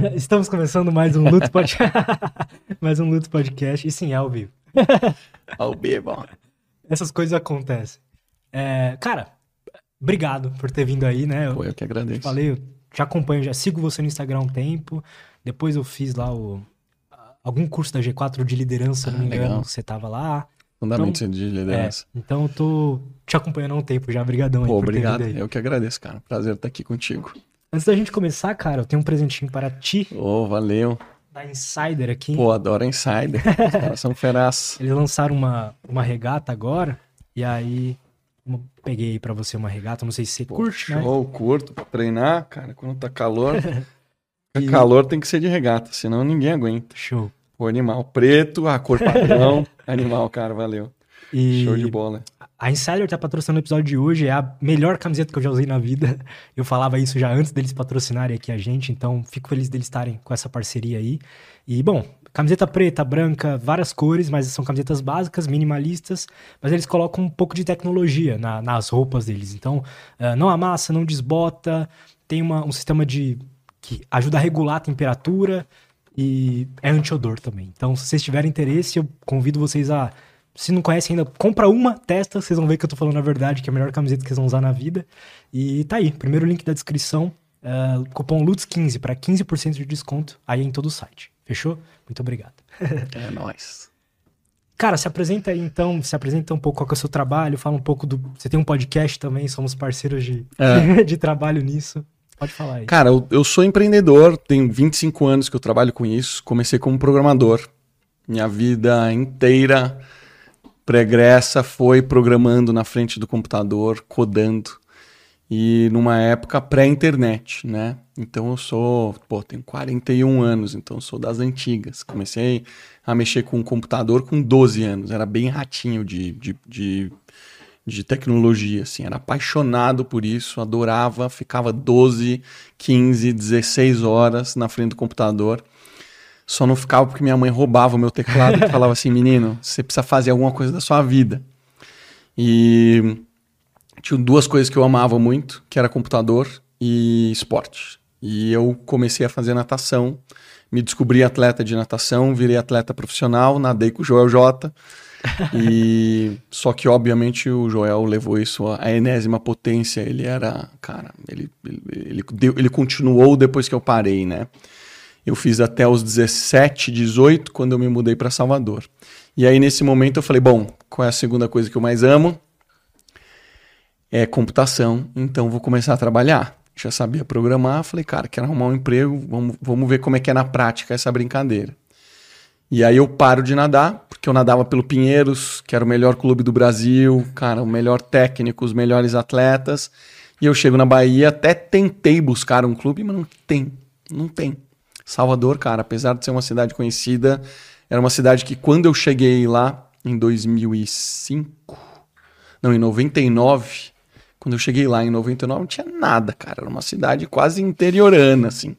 Estamos começando mais um Luto Podcast. mais um Luto Podcast. E sim, é ao vivo. ao vivo. Essas coisas acontecem. É, cara, obrigado por ter vindo aí, né? Pô, eu que agradeço. Falei, eu te acompanho, já sigo você no Instagram há um tempo. Depois eu fiz lá o algum curso da G4 de liderança, se não me engano, legal. você tava lá. Fundamentos então, de liderança. É, então eu tô te acompanhando há um tempo já. Obrigadão Pô, aí obrigado. Eu que agradeço, cara. Prazer estar aqui contigo. Antes da gente começar, cara, eu tenho um presentinho para ti. Oh, valeu. Da Insider aqui. Pô, adoro Insider. Os caras são feraz. Eles lançaram uma, uma regata agora, e aí peguei para você uma regata, não sei se você Pô, curte, show, né? Show, curto pra treinar, cara, quando tá calor. e... calor tem que ser de regata, senão ninguém aguenta. Show. O animal preto, a cor padrão. animal, cara, valeu. E... Show de bola. A Insider tá patrocinando o episódio de hoje, é a melhor camiseta que eu já usei na vida. Eu falava isso já antes deles patrocinarem aqui a gente, então fico feliz deles estarem com essa parceria aí. E, bom, camiseta preta, branca, várias cores, mas são camisetas básicas, minimalistas, mas eles colocam um pouco de tecnologia na, nas roupas deles. Então, uh, não amassa, não desbota, tem uma, um sistema de que ajuda a regular a temperatura e é anti-odor também. Então, se vocês tiverem interesse, eu convido vocês a se não conhece ainda, compra uma, testa, vocês vão ver que eu tô falando a verdade, que é a melhor camiseta que vocês vão usar na vida. E tá aí, primeiro link da descrição, uh, cupom LUTS15 para 15% de desconto aí em todo o site. Fechou? Muito obrigado. é nóis. Cara, se apresenta aí então, se apresenta um pouco qual é o seu trabalho, fala um pouco do. Você tem um podcast também, somos parceiros de, é. de trabalho nisso. Pode falar aí. Cara, eu, eu sou empreendedor, tenho 25 anos que eu trabalho com isso. Comecei como programador. Minha vida inteira pregressa foi programando na frente do computador, codando. E numa época pré-internet, né? Então eu sou, pô, tenho 41 anos, então sou das antigas. Comecei a mexer com o computador com 12 anos, era bem ratinho de, de, de, de tecnologia, assim, era apaixonado por isso, adorava, ficava 12, 15, 16 horas na frente do computador. Só não ficava porque minha mãe roubava o meu teclado e falava assim: menino, você precisa fazer alguma coisa da sua vida. E tinha duas coisas que eu amava muito, que era computador e esporte. E eu comecei a fazer natação, me descobri atleta de natação, virei atleta profissional, nadei com o Joel J. e só que obviamente o Joel levou isso à enésima potência. Ele era, cara, ele ele, ele, ele continuou depois que eu parei, né? Eu fiz até os 17, 18, quando eu me mudei para Salvador. E aí, nesse momento, eu falei: bom, qual é a segunda coisa que eu mais amo? É computação, então vou começar a trabalhar. Já sabia programar, falei, cara, quero arrumar um emprego, vamos, vamos ver como é que é na prática essa brincadeira. E aí eu paro de nadar, porque eu nadava pelo Pinheiros, que era o melhor clube do Brasil, cara, o melhor técnico, os melhores atletas. E eu chego na Bahia, até tentei buscar um clube, mas não tem, não tem. Salvador, cara, apesar de ser uma cidade conhecida, era uma cidade que quando eu cheguei lá em 2005, não, em 99, quando eu cheguei lá em 99 não tinha nada, cara, era uma cidade quase interiorana, assim.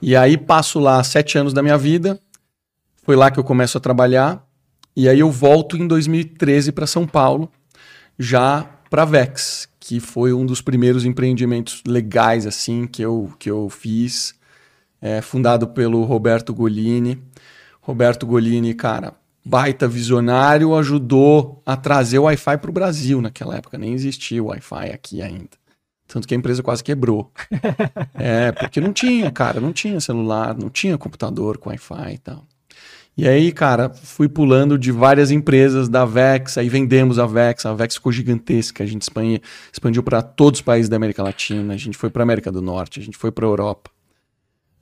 E aí passo lá sete anos da minha vida, foi lá que eu começo a trabalhar, e aí eu volto em 2013 para São Paulo, já para Vex, que foi um dos primeiros empreendimentos legais assim que eu, que eu fiz é, fundado pelo Roberto Golini. Roberto Golini, cara, baita visionário, ajudou a trazer o Wi-Fi para o Brasil naquela época. Nem existia o Wi-Fi aqui ainda. Tanto que a empresa quase quebrou. é, porque não tinha, cara, não tinha celular, não tinha computador com Wi-Fi e tal. E aí, cara, fui pulando de várias empresas da Vex, aí vendemos a Vex, a Vex ficou gigantesca, a gente expandiu, expandiu para todos os países da América Latina, a gente foi para América do Norte, a gente foi para Europa.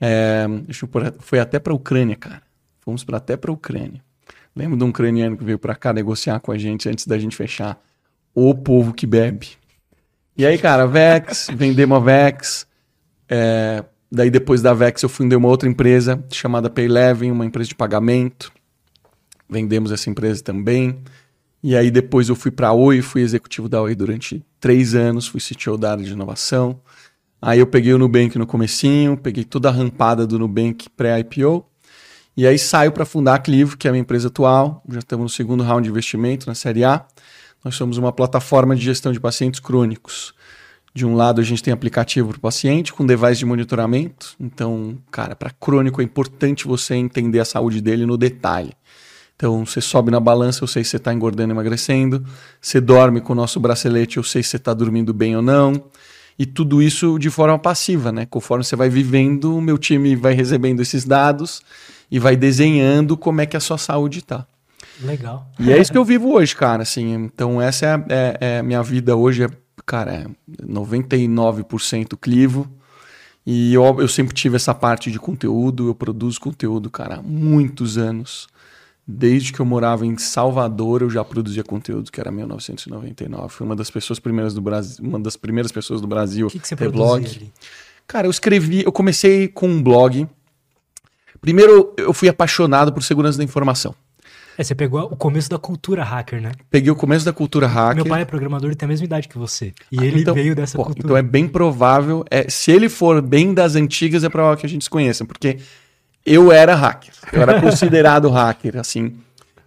É, foi até para a Ucrânia, cara. Fomos pra, até para a Ucrânia. Lembro de um ucraniano que veio para cá negociar com a gente antes da gente fechar. O povo que bebe. E aí, cara, Vex, vendemos a Vex. É, daí, depois da Vex, eu fundei uma outra empresa chamada Payleven, uma empresa de pagamento. Vendemos essa empresa também. E aí, depois eu fui para a Oi, fui executivo da Oi durante três anos, fui CTO da área de inovação. Aí eu peguei o Nubank no comecinho, peguei toda a rampada do Nubank pré-IPO. E aí saio para fundar a Clivo, que é a minha empresa atual. Já estamos no segundo round de investimento, na Série A. Nós somos uma plataforma de gestão de pacientes crônicos. De um lado, a gente tem aplicativo para o paciente com device de monitoramento. Então, cara, para crônico é importante você entender a saúde dele no detalhe. Então, você sobe na balança, eu sei se você está engordando emagrecendo. Você dorme com o nosso bracelete, eu sei se você está dormindo bem ou não. E tudo isso de forma passiva, né? Conforme você vai vivendo, o meu time vai recebendo esses dados e vai desenhando como é que a sua saúde está. Legal. E é isso que eu vivo hoje, cara. Assim, então, essa é a é, é minha vida hoje. É, cara, é 99% clivo. E eu, eu sempre tive essa parte de conteúdo. Eu produzo conteúdo, cara, há muitos anos. Desde que eu morava em Salvador, eu já produzia conteúdo, que era 1999. Fui uma das pessoas primeiras do Brasil, uma das primeiras pessoas do Brasil o que, que você ter blog. Ali? Cara, eu escrevi, eu comecei com um blog. Primeiro, eu fui apaixonado por segurança da informação. É, você pegou o começo da cultura hacker, né? Peguei o começo da cultura hacker. Meu pai é programador e tem a mesma idade que você. E ah, ele então, veio dessa pô, cultura. Então é bem provável. É, se ele for bem das antigas, é provável que a gente se conheça, porque eu era hacker. Eu era considerado hacker, assim.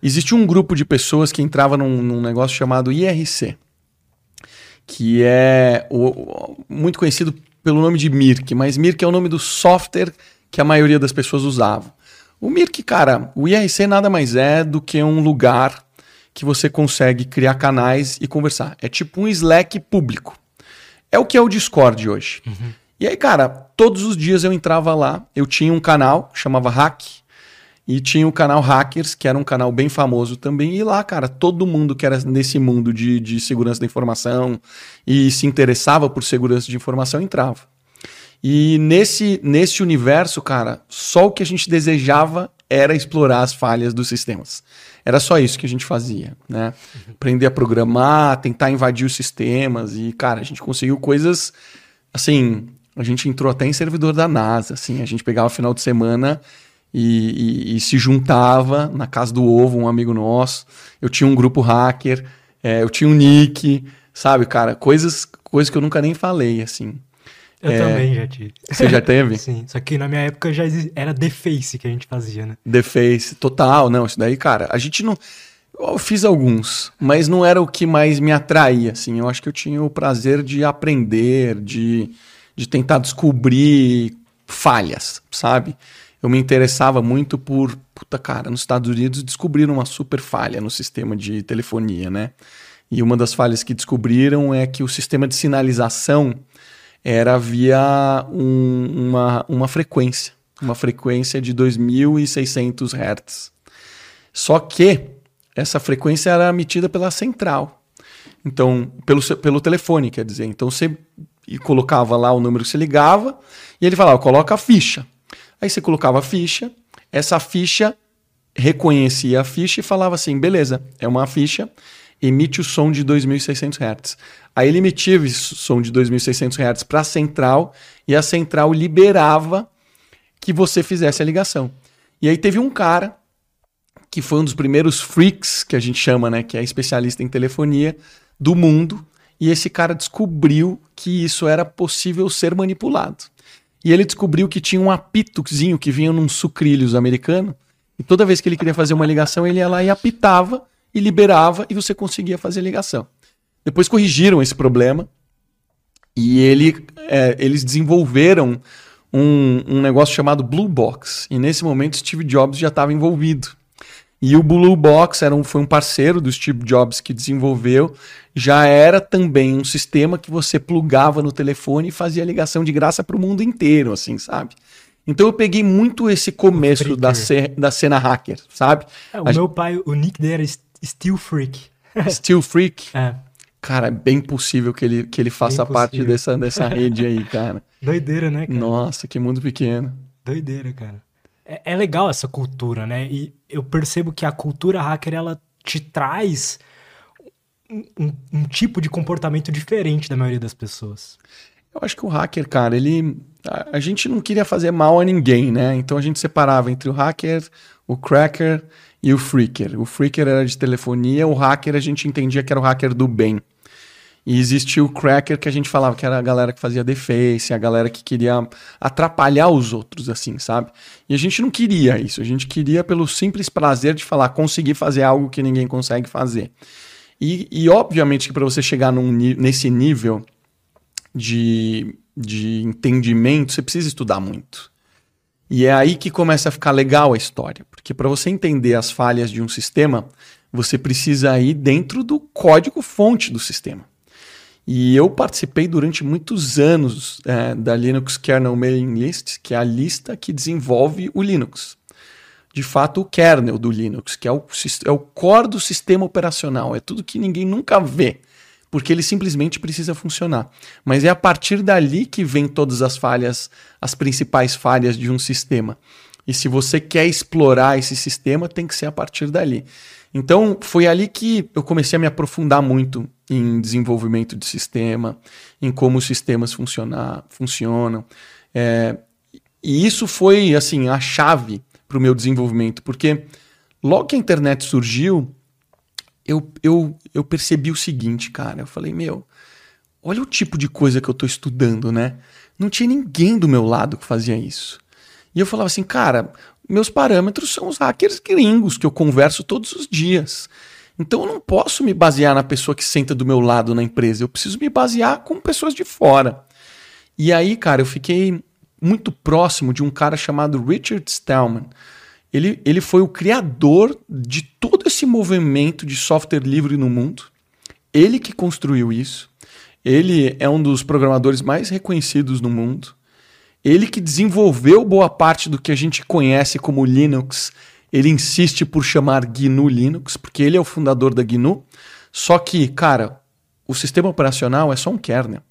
Existia um grupo de pessoas que entrava num, num negócio chamado IRC, que é o, muito conhecido pelo nome de Mirk, mas Mirk é o nome do software que a maioria das pessoas usava. O Mirk, cara, o IRC nada mais é do que um lugar que você consegue criar canais e conversar. É tipo um Slack público. É o que é o Discord hoje. Uhum. E aí, cara, todos os dias eu entrava lá, eu tinha um canal, chamava Hack, e tinha o canal Hackers, que era um canal bem famoso também. E lá, cara, todo mundo que era nesse mundo de, de segurança da informação e se interessava por segurança de informação entrava. E nesse, nesse universo, cara, só o que a gente desejava era explorar as falhas dos sistemas. Era só isso que a gente fazia, né? Aprender a programar, tentar invadir os sistemas e, cara, a gente conseguiu coisas assim. A gente entrou até em servidor da NASA, assim, a gente pegava final de semana e, e, e se juntava na casa do ovo, um amigo nosso. Eu tinha um grupo hacker, é, eu tinha um nick, sabe, cara, coisas, coisas que eu nunca nem falei, assim. Eu é... também já tive. Você já teve? Sim, só que na minha época já era The Face que a gente fazia, né? The Face, total. Não, isso daí, cara, a gente não. Eu fiz alguns, mas não era o que mais me atraía, assim. Eu acho que eu tinha o prazer de aprender, de, de tentar descobrir falhas, sabe? Eu me interessava muito por, puta cara, nos Estados Unidos descobriram uma super falha no sistema de telefonia, né? E uma das falhas que descobriram é que o sistema de sinalização era via um, uma, uma frequência, uma frequência de 2.600 Hz. Só que essa frequência era emitida pela central. Então, pelo, pelo telefone, quer dizer. Então, você colocava lá o número que você ligava e ele falava, coloca a ficha. Aí você colocava a ficha, essa ficha reconhecia a ficha e falava assim, beleza, é uma ficha, emite o som de 2.600 Hz. Aí ele emitia o som de 2.600 Hz para a central e a central liberava que você fizesse a ligação. E aí teve um cara que foi um dos primeiros freaks que a gente chama, né, que é especialista em telefonia do mundo, e esse cara descobriu que isso era possível ser manipulado. E ele descobriu que tinha um apitozinho que vinha num sucrilhos americano, e toda vez que ele queria fazer uma ligação, ele ia lá e apitava e liberava e você conseguia fazer ligação. Depois corrigiram esse problema e ele, é, eles desenvolveram um, um, negócio chamado Blue Box. E nesse momento Steve Jobs já estava envolvido. E o Blue Box era um, foi um parceiro do Steve Jobs que desenvolveu. Já era também um sistema que você plugava no telefone e fazia ligação de graça para o mundo inteiro, assim, sabe? Então eu peguei muito esse começo da, ce da cena hacker, sabe? É, o A meu gente... pai, o nick dele era Steel Freak. Steel Freak? É. Cara, é bem possível que ele, que ele faça parte dessa, dessa rede aí, cara. Doideira, né, cara? Nossa, que mundo pequeno. Doideira, cara. É, é legal essa cultura, né? E eu percebo que a cultura hacker, ela te traz um, um, tipo de comportamento diferente da maioria das pessoas. Eu acho que o hacker, cara, ele. A, a, gente não queria fazer mal a ninguém, né? Então a gente separava entre o hacker, o cracker e o freaker. O freaker era de telefonia, o hacker a gente entendia que era o hacker do bem. E existia o cracker que a gente falava que era a galera que fazia deface, a galera que queria atrapalhar os outros, assim, sabe? E a gente não queria isso, a gente queria pelo simples prazer de falar, conseguir fazer algo que ninguém consegue fazer. E, e obviamente que para você chegar num, nesse nível de, de entendimento, você precisa estudar muito. E é aí que começa a ficar legal a história, porque para você entender as falhas de um sistema, você precisa ir dentro do código fonte do sistema. E eu participei durante muitos anos é, da Linux Kernel Mailing List, que é a lista que desenvolve o Linux. De fato, o kernel do Linux, que é o, é o core do sistema operacional, é tudo que ninguém nunca vê, porque ele simplesmente precisa funcionar. Mas é a partir dali que vem todas as falhas, as principais falhas de um sistema. E se você quer explorar esse sistema, tem que ser a partir dali. Então, foi ali que eu comecei a me aprofundar muito em desenvolvimento de sistema, em como os sistemas funcionar, funcionam. É, e isso foi, assim, a chave para o meu desenvolvimento, porque logo que a internet surgiu, eu, eu, eu percebi o seguinte, cara. Eu falei, meu, olha o tipo de coisa que eu estou estudando, né? Não tinha ninguém do meu lado que fazia isso. E eu falava assim, cara, meus parâmetros são os hackers gringos que eu converso todos os dias. Então eu não posso me basear na pessoa que senta do meu lado na empresa, eu preciso me basear com pessoas de fora. E aí, cara, eu fiquei muito próximo de um cara chamado Richard Stallman. Ele, ele foi o criador de todo esse movimento de software livre no mundo. Ele que construiu isso. Ele é um dos programadores mais reconhecidos no mundo. Ele que desenvolveu boa parte do que a gente conhece como Linux ele insiste por chamar GNU Linux, porque ele é o fundador da GNU. Só que, cara, o sistema operacional é só um kernel.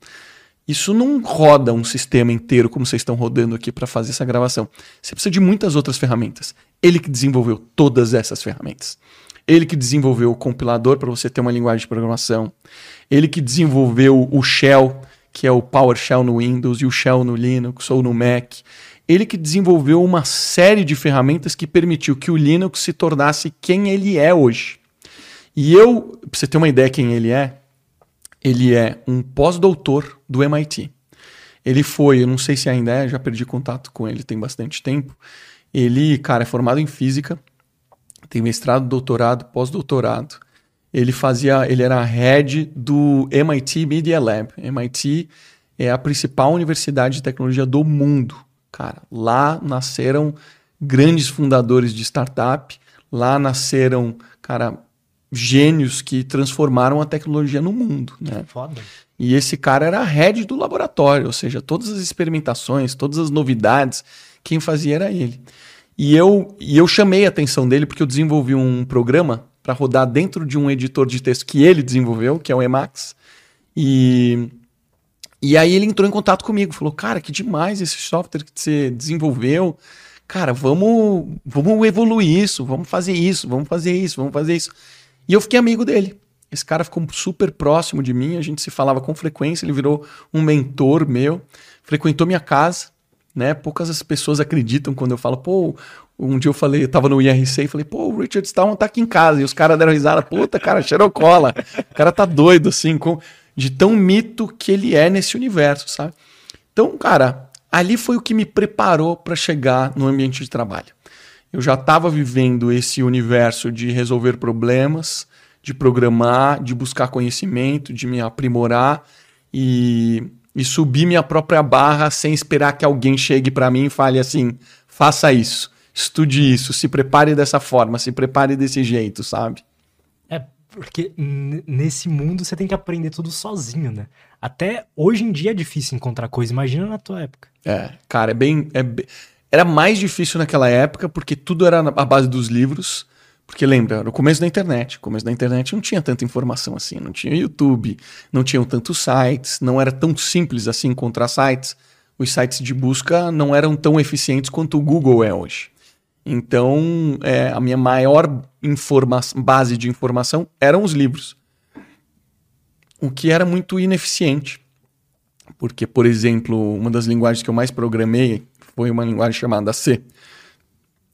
Isso não roda um sistema inteiro como vocês estão rodando aqui para fazer essa gravação. Você precisa de muitas outras ferramentas. Ele que desenvolveu todas essas ferramentas. Ele que desenvolveu o compilador para você ter uma linguagem de programação. Ele que desenvolveu o Shell, que é o PowerShell no Windows e o Shell no Linux ou no Mac ele que desenvolveu uma série de ferramentas que permitiu que o Linux se tornasse quem ele é hoje. E eu, para você ter uma ideia quem ele é, ele é um pós-doutor do MIT. Ele foi, eu não sei se ainda é, já perdi contato com ele tem bastante tempo. Ele, cara, é formado em física, tem mestrado, doutorado, pós-doutorado. Ele fazia, ele era head do MIT Media Lab. MIT é a principal universidade de tecnologia do mundo. Cara, lá nasceram grandes fundadores de startup, lá nasceram, cara, gênios que transformaram a tecnologia no mundo, né? Foda. E esse cara era head do laboratório, ou seja, todas as experimentações, todas as novidades, quem fazia era ele. E eu, e eu chamei a atenção dele porque eu desenvolvi um programa para rodar dentro de um editor de texto que ele desenvolveu, que é o Emacs. E e aí ele entrou em contato comigo, falou: "Cara, que demais esse software que você desenvolveu. Cara, vamos, vamos evoluir isso, vamos fazer isso, vamos fazer isso, vamos fazer isso". E eu fiquei amigo dele. Esse cara ficou super próximo de mim, a gente se falava com frequência, ele virou um mentor meu, frequentou minha casa, né? Poucas as pessoas acreditam quando eu falo, pô, um dia eu falei, eu tava no IRC e falei, pô, o Richard Stallman tá aqui em casa. E os caras deram risada, puta, cara, xerocola. O cara tá doido, assim, com de tão mito que ele é nesse universo, sabe? Então, cara, ali foi o que me preparou para chegar no ambiente de trabalho. Eu já estava vivendo esse universo de resolver problemas, de programar, de buscar conhecimento, de me aprimorar e, e subir minha própria barra sem esperar que alguém chegue para mim e fale assim: faça isso, estude isso, se prepare dessa forma, se prepare desse jeito, sabe? Porque nesse mundo você tem que aprender tudo sozinho, né? Até hoje em dia é difícil encontrar coisa, imagina na tua época. É, cara, é bem, é bem... Era mais difícil naquela época porque tudo era à base dos livros. Porque lembra, no começo da internet, começo da internet não tinha tanta informação assim, não tinha YouTube, não tinham tantos sites, não era tão simples assim encontrar sites. Os sites de busca não eram tão eficientes quanto o Google é hoje. Então, é, a minha maior base de informação eram os livros. O que era muito ineficiente. Porque, por exemplo, uma das linguagens que eu mais programei foi uma linguagem chamada C.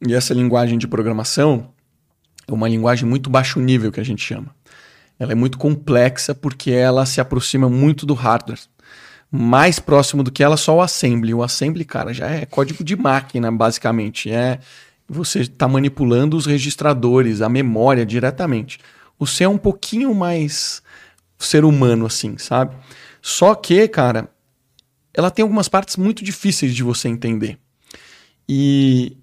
E essa linguagem de programação é uma linguagem muito baixo nível que a gente chama. Ela é muito complexa porque ela se aproxima muito do hardware. Mais próximo do que ela, só o assembly. O assembly, cara, já é código de máquina, basicamente. É, você está manipulando os registradores, a memória diretamente. O C é um pouquinho mais ser humano, assim, sabe? Só que, cara, ela tem algumas partes muito difíceis de você entender. E,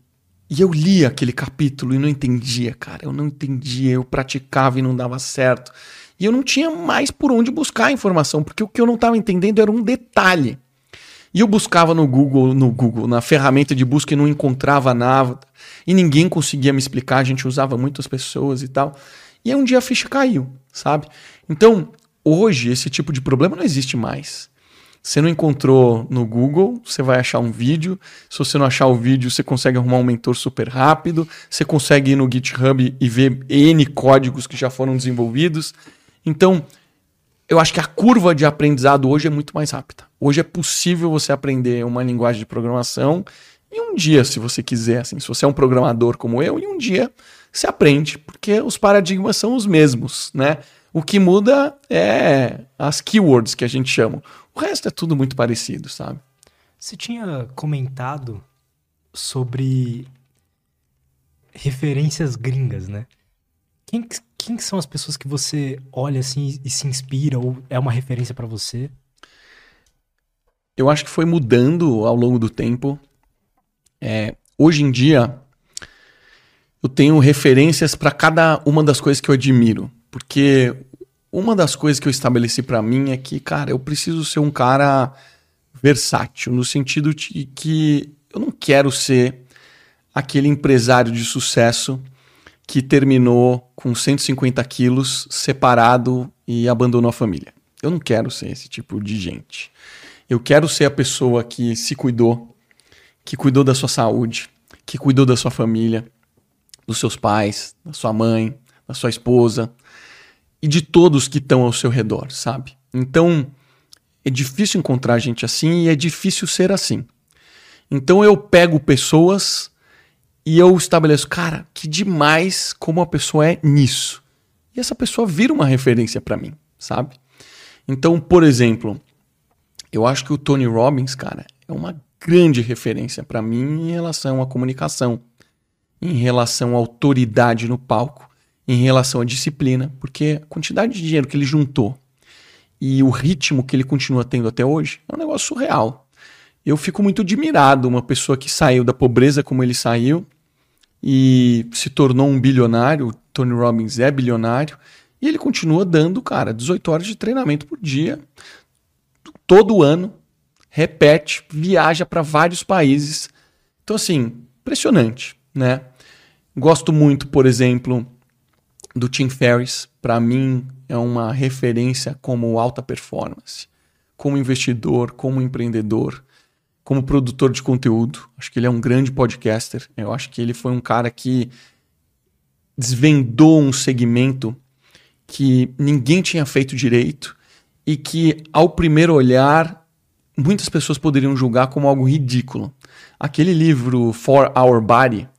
e eu li aquele capítulo e não entendia, cara. Eu não entendia, eu praticava e não dava certo. E eu não tinha mais por onde buscar a informação, porque o que eu não estava entendendo era um detalhe. E eu buscava no Google, no Google, na ferramenta de busca e não encontrava nada. E ninguém conseguia me explicar, a gente usava muitas pessoas e tal. E aí um dia a ficha caiu, sabe? Então, hoje esse tipo de problema não existe mais. Você não encontrou no Google, você vai achar um vídeo. Se você não achar o vídeo, você consegue arrumar um mentor super rápido. Você consegue ir no GitHub e ver N códigos que já foram desenvolvidos. Então, eu acho que a curva de aprendizado hoje é muito mais rápida. Hoje é possível você aprender uma linguagem de programação em um dia, se você quiser. Assim, se você é um programador como eu, em um dia você aprende, porque os paradigmas são os mesmos, né? O que muda é as keywords que a gente chama. O resto é tudo muito parecido, sabe? Você tinha comentado sobre referências gringas, né? Quem, quem são as pessoas que você olha assim e se inspira ou é uma referência para você? Eu acho que foi mudando ao longo do tempo. É, hoje em dia, eu tenho referências para cada uma das coisas que eu admiro. Porque uma das coisas que eu estabeleci para mim é que, cara, eu preciso ser um cara versátil, no sentido de que eu não quero ser aquele empresário de sucesso que terminou com 150 quilos, separado e abandonou a família. Eu não quero ser esse tipo de gente. Eu quero ser a pessoa que se cuidou, que cuidou da sua saúde, que cuidou da sua família, dos seus pais, da sua mãe, da sua esposa e de todos que estão ao seu redor, sabe? Então, é difícil encontrar gente assim e é difícil ser assim. Então eu pego pessoas e eu estabeleço, cara, que demais como a pessoa é nisso. E essa pessoa vira uma referência para mim, sabe? Então, por exemplo, eu acho que o Tony Robbins, cara, é uma grande referência para mim em relação à comunicação, em relação à autoridade no palco, em relação à disciplina, porque a quantidade de dinheiro que ele juntou e o ritmo que ele continua tendo até hoje é um negócio surreal. Eu fico muito admirado, uma pessoa que saiu da pobreza como ele saiu, e se tornou um bilionário. Tony Robbins é bilionário. E ele continua dando, cara, 18 horas de treinamento por dia, todo ano, repete, viaja para vários países. Então, assim, impressionante, né? Gosto muito, por exemplo, do Tim Ferriss. Para mim, é uma referência como alta performance, como investidor, como empreendedor como produtor de conteúdo. Acho que ele é um grande podcaster. Eu acho que ele foi um cara que desvendou um segmento que ninguém tinha feito direito e que, ao primeiro olhar, muitas pessoas poderiam julgar como algo ridículo. Aquele livro For Our Body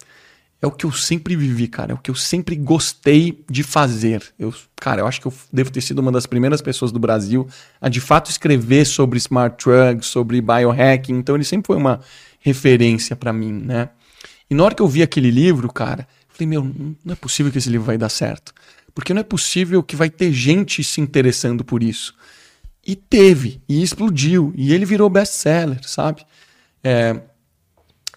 é o que eu sempre vivi, cara. É o que eu sempre gostei de fazer. Eu, cara, eu acho que eu devo ter sido uma das primeiras pessoas do Brasil a de fato escrever sobre smart drugs, sobre biohacking. Então ele sempre foi uma referência para mim, né? E na hora que eu vi aquele livro, cara, eu falei, meu, não é possível que esse livro vai dar certo. Porque não é possível que vai ter gente se interessando por isso. E teve, e explodiu, e ele virou best-seller, sabe? É,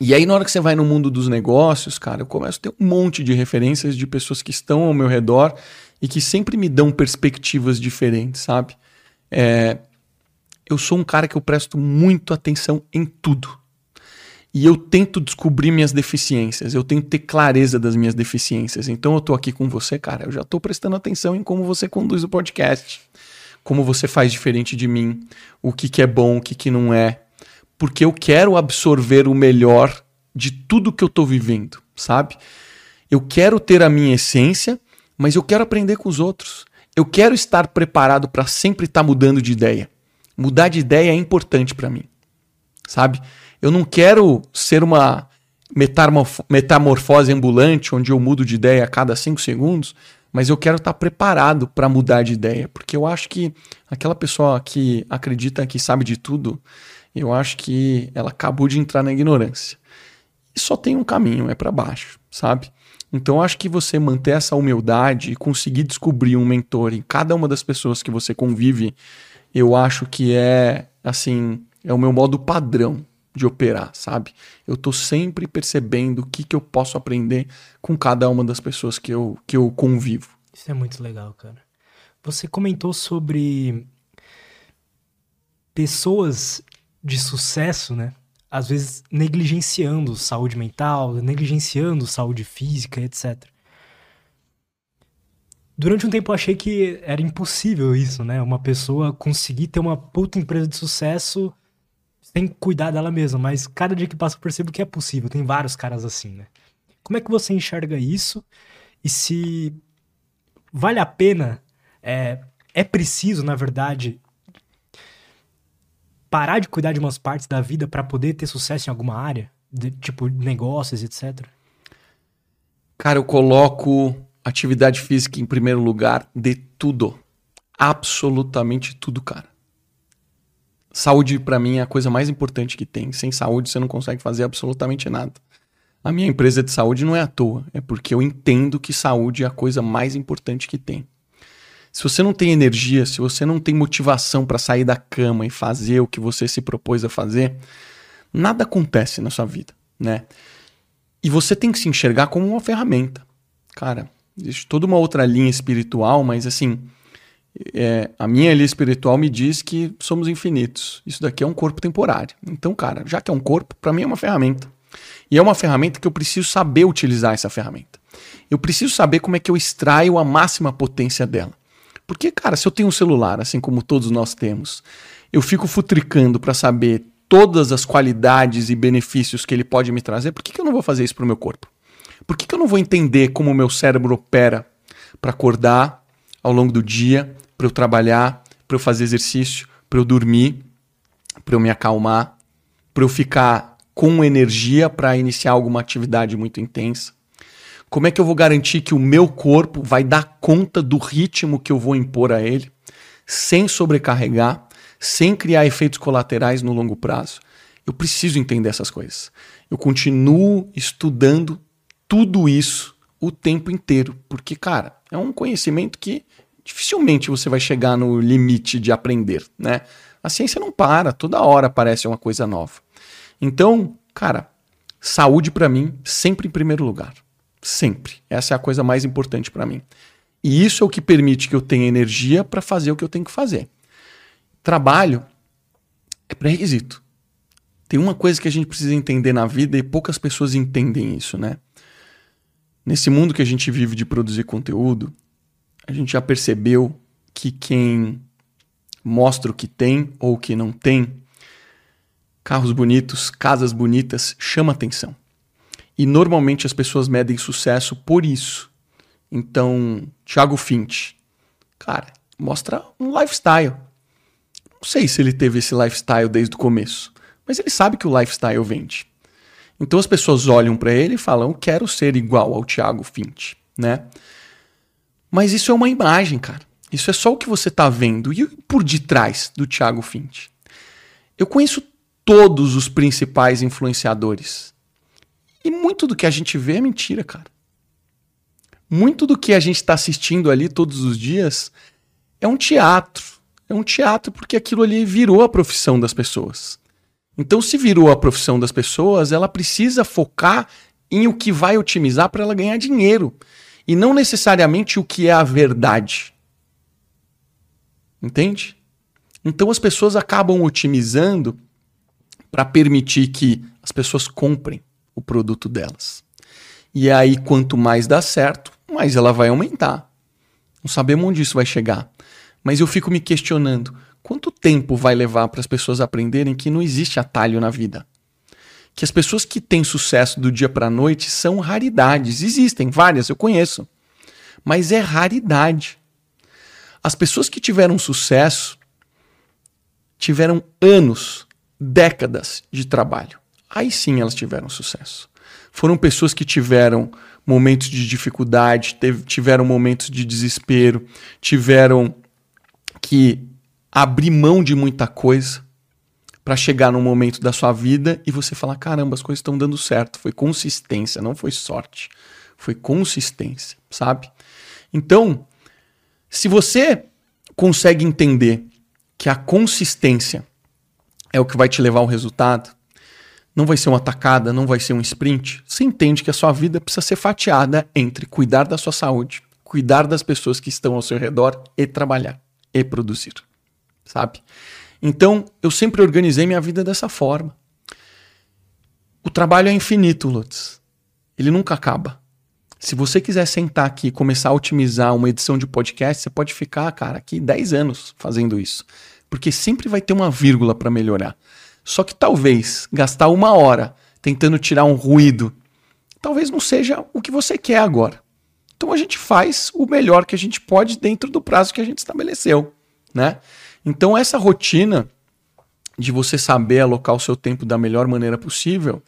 e aí, na hora que você vai no mundo dos negócios, cara, eu começo a ter um monte de referências de pessoas que estão ao meu redor e que sempre me dão perspectivas diferentes, sabe? É, eu sou um cara que eu presto muito atenção em tudo. E eu tento descobrir minhas deficiências, eu tento ter clareza das minhas deficiências. Então eu tô aqui com você, cara, eu já tô prestando atenção em como você conduz o podcast, como você faz diferente de mim, o que, que é bom, o que, que não é, porque eu quero absorver o melhor de tudo que eu estou vivendo, sabe? Eu quero ter a minha essência, mas eu quero aprender com os outros. Eu quero estar preparado para sempre estar tá mudando de ideia. Mudar de ideia é importante para mim, sabe? Eu não quero ser uma metamorfose ambulante onde eu mudo de ideia a cada cinco segundos, mas eu quero estar tá preparado para mudar de ideia, porque eu acho que aquela pessoa que acredita que sabe de tudo, eu acho que ela acabou de entrar na ignorância. E só tem um caminho, é para baixo, sabe? Então acho que você manter essa humildade e conseguir descobrir um mentor em cada uma das pessoas que você convive, eu acho que é assim É o meu modo padrão de operar, sabe? Eu tô sempre percebendo o que, que eu posso aprender com cada uma das pessoas que eu, que eu convivo. Isso é muito legal, cara. Você comentou sobre pessoas de sucesso, né? Às vezes negligenciando saúde mental, negligenciando saúde física, etc. Durante um tempo eu achei que era impossível isso, né? Uma pessoa conseguir ter uma puta empresa de sucesso sem cuidar dela mesma. Mas cada dia que passa eu percebo que é possível. Tem vários caras assim, né? Como é que você enxerga isso? E se vale a pena, é, é preciso, na verdade, parar de cuidar de umas partes da vida para poder ter sucesso em alguma área? De, tipo, negócios, etc. Cara, eu coloco atividade física em primeiro lugar de tudo. Absolutamente tudo, cara. Saúde para mim é a coisa mais importante que tem. Sem saúde você não consegue fazer absolutamente nada. A minha empresa de saúde não é à toa, é porque eu entendo que saúde é a coisa mais importante que tem. Se você não tem energia, se você não tem motivação para sair da cama e fazer o que você se propôs a fazer, nada acontece na sua vida, né? E você tem que se enxergar como uma ferramenta. Cara, existe toda uma outra linha espiritual, mas assim, é, a minha linha espiritual me diz que somos infinitos. Isso daqui é um corpo temporário. Então, cara, já que é um corpo, para mim é uma ferramenta. E é uma ferramenta que eu preciso saber utilizar essa ferramenta. Eu preciso saber como é que eu extraio a máxima potência dela. Porque, cara, se eu tenho um celular, assim como todos nós temos, eu fico futricando para saber todas as qualidades e benefícios que ele pode me trazer, por que, que eu não vou fazer isso para o meu corpo? Por que, que eu não vou entender como o meu cérebro opera para acordar ao longo do dia, para eu trabalhar, para eu fazer exercício, para eu dormir, para eu me acalmar, para eu ficar com energia para iniciar alguma atividade muito intensa? Como é que eu vou garantir que o meu corpo vai dar conta do ritmo que eu vou impor a ele, sem sobrecarregar, sem criar efeitos colaterais no longo prazo? Eu preciso entender essas coisas. Eu continuo estudando tudo isso o tempo inteiro, porque, cara, é um conhecimento que dificilmente você vai chegar no limite de aprender, né? A ciência não para, toda hora aparece uma coisa nova. Então, cara, saúde para mim sempre em primeiro lugar. Sempre. Essa é a coisa mais importante para mim. E isso é o que permite que eu tenha energia para fazer o que eu tenho que fazer. Trabalho é pré-requisito. Tem uma coisa que a gente precisa entender na vida e poucas pessoas entendem isso, né? Nesse mundo que a gente vive de produzir conteúdo, a gente já percebeu que quem mostra o que tem ou o que não tem carros bonitos, casas bonitas, chama atenção. E normalmente as pessoas medem sucesso por isso. Então, Thiago Finch, cara, mostra um lifestyle. Não sei se ele teve esse lifestyle desde o começo, mas ele sabe que o lifestyle vende. Então as pessoas olham para ele e falam: "Quero ser igual ao Thiago Finch", né? Mas isso é uma imagem, cara. Isso é só o que você está vendo e por detrás do Thiago Finch. Eu conheço todos os principais influenciadores. E muito do que a gente vê é mentira, cara. Muito do que a gente está assistindo ali todos os dias é um teatro. É um teatro porque aquilo ali virou a profissão das pessoas. Então, se virou a profissão das pessoas, ela precisa focar em o que vai otimizar para ela ganhar dinheiro. E não necessariamente o que é a verdade. Entende? Então as pessoas acabam otimizando para permitir que as pessoas comprem o produto delas. E aí, quanto mais dá certo, mais ela vai aumentar. Não sabemos onde isso vai chegar. Mas eu fico me questionando: quanto tempo vai levar para as pessoas aprenderem que não existe atalho na vida? Que as pessoas que têm sucesso do dia para a noite são raridades. Existem várias, eu conheço. Mas é raridade. As pessoas que tiveram sucesso tiveram anos décadas de trabalho. Aí sim elas tiveram sucesso. Foram pessoas que tiveram momentos de dificuldade, tiveram momentos de desespero, tiveram que abrir mão de muita coisa para chegar num momento da sua vida e você falar: caramba, as coisas estão dando certo. Foi consistência, não foi sorte. Foi consistência, sabe? Então, se você consegue entender que a consistência é o que vai te levar ao resultado, não vai ser uma tacada, não vai ser um sprint. Você entende que a sua vida precisa ser fatiada entre cuidar da sua saúde, cuidar das pessoas que estão ao seu redor e trabalhar e produzir, sabe? Então, eu sempre organizei minha vida dessa forma. O trabalho é infinito, Lutz. Ele nunca acaba. Se você quiser sentar aqui e começar a otimizar uma edição de podcast, você pode ficar, cara, aqui 10 anos fazendo isso. Porque sempre vai ter uma vírgula para melhorar. Só que talvez gastar uma hora tentando tirar um ruído, talvez não seja o que você quer agora. Então a gente faz o melhor que a gente pode dentro do prazo que a gente estabeleceu, né? Então essa rotina de você saber alocar o seu tempo da melhor maneira possível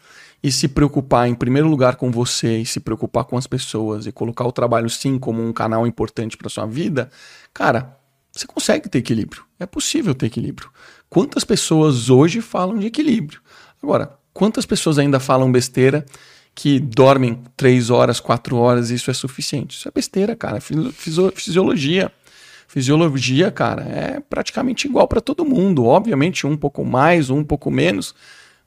e se preocupar em primeiro lugar com você e se preocupar com as pessoas e colocar o trabalho sim como um canal importante para sua vida, cara, você consegue ter equilíbrio. É possível ter equilíbrio. Quantas pessoas hoje falam de equilíbrio? Agora, quantas pessoas ainda falam besteira que dormem três horas, quatro horas e isso é suficiente? Isso é besteira, cara. Fisiologia. Fisiologia, cara, é praticamente igual para todo mundo. Obviamente, um pouco mais, um pouco menos,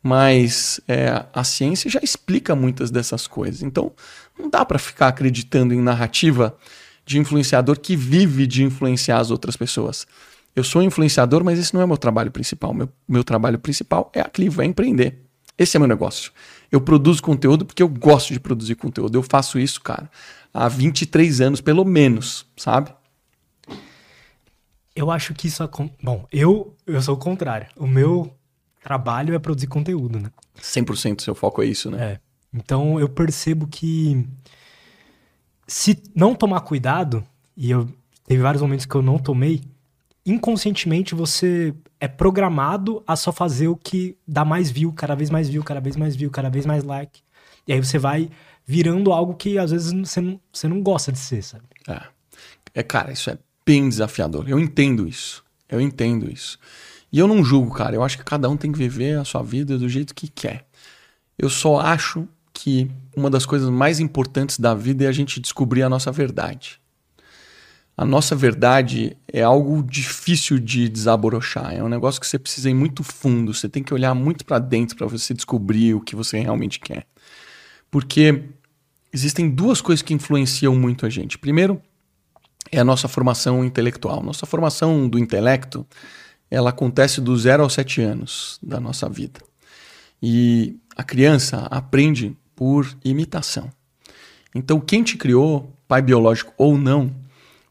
mas é, a ciência já explica muitas dessas coisas. Então, não dá para ficar acreditando em narrativa de influenciador que vive de influenciar as outras pessoas. Eu sou influenciador, mas esse não é meu trabalho principal. Meu, meu trabalho principal é a Clivo, é empreender. Esse é meu negócio. Eu produzo conteúdo porque eu gosto de produzir conteúdo. Eu faço isso, cara, há 23 anos, pelo menos, sabe? Eu acho que isso. Bom, eu, eu sou o contrário. O meu trabalho é produzir conteúdo, né? 100% seu foco é isso, né? É. Então eu percebo que se não tomar cuidado, e eu teve vários momentos que eu não tomei, inconscientemente você é programado a só fazer o que dá mais view, cada vez mais view, cada vez mais view, cada vez mais like. E aí você vai virando algo que às vezes você não, você não gosta de ser, sabe? É. é, cara, isso é bem desafiador. Eu entendo isso. Eu entendo isso. E eu não julgo, cara. Eu acho que cada um tem que viver a sua vida do jeito que quer. Eu só acho que uma das coisas mais importantes da vida é a gente descobrir a nossa verdade. A nossa verdade é algo difícil de desabrochar. É um negócio que você precisa ir muito fundo. Você tem que olhar muito para dentro para você descobrir o que você realmente quer. Porque existem duas coisas que influenciam muito a gente. Primeiro, é a nossa formação intelectual. Nossa formação do intelecto ela acontece do zero aos sete anos da nossa vida. E a criança aprende por imitação. Então, quem te criou, pai biológico ou não,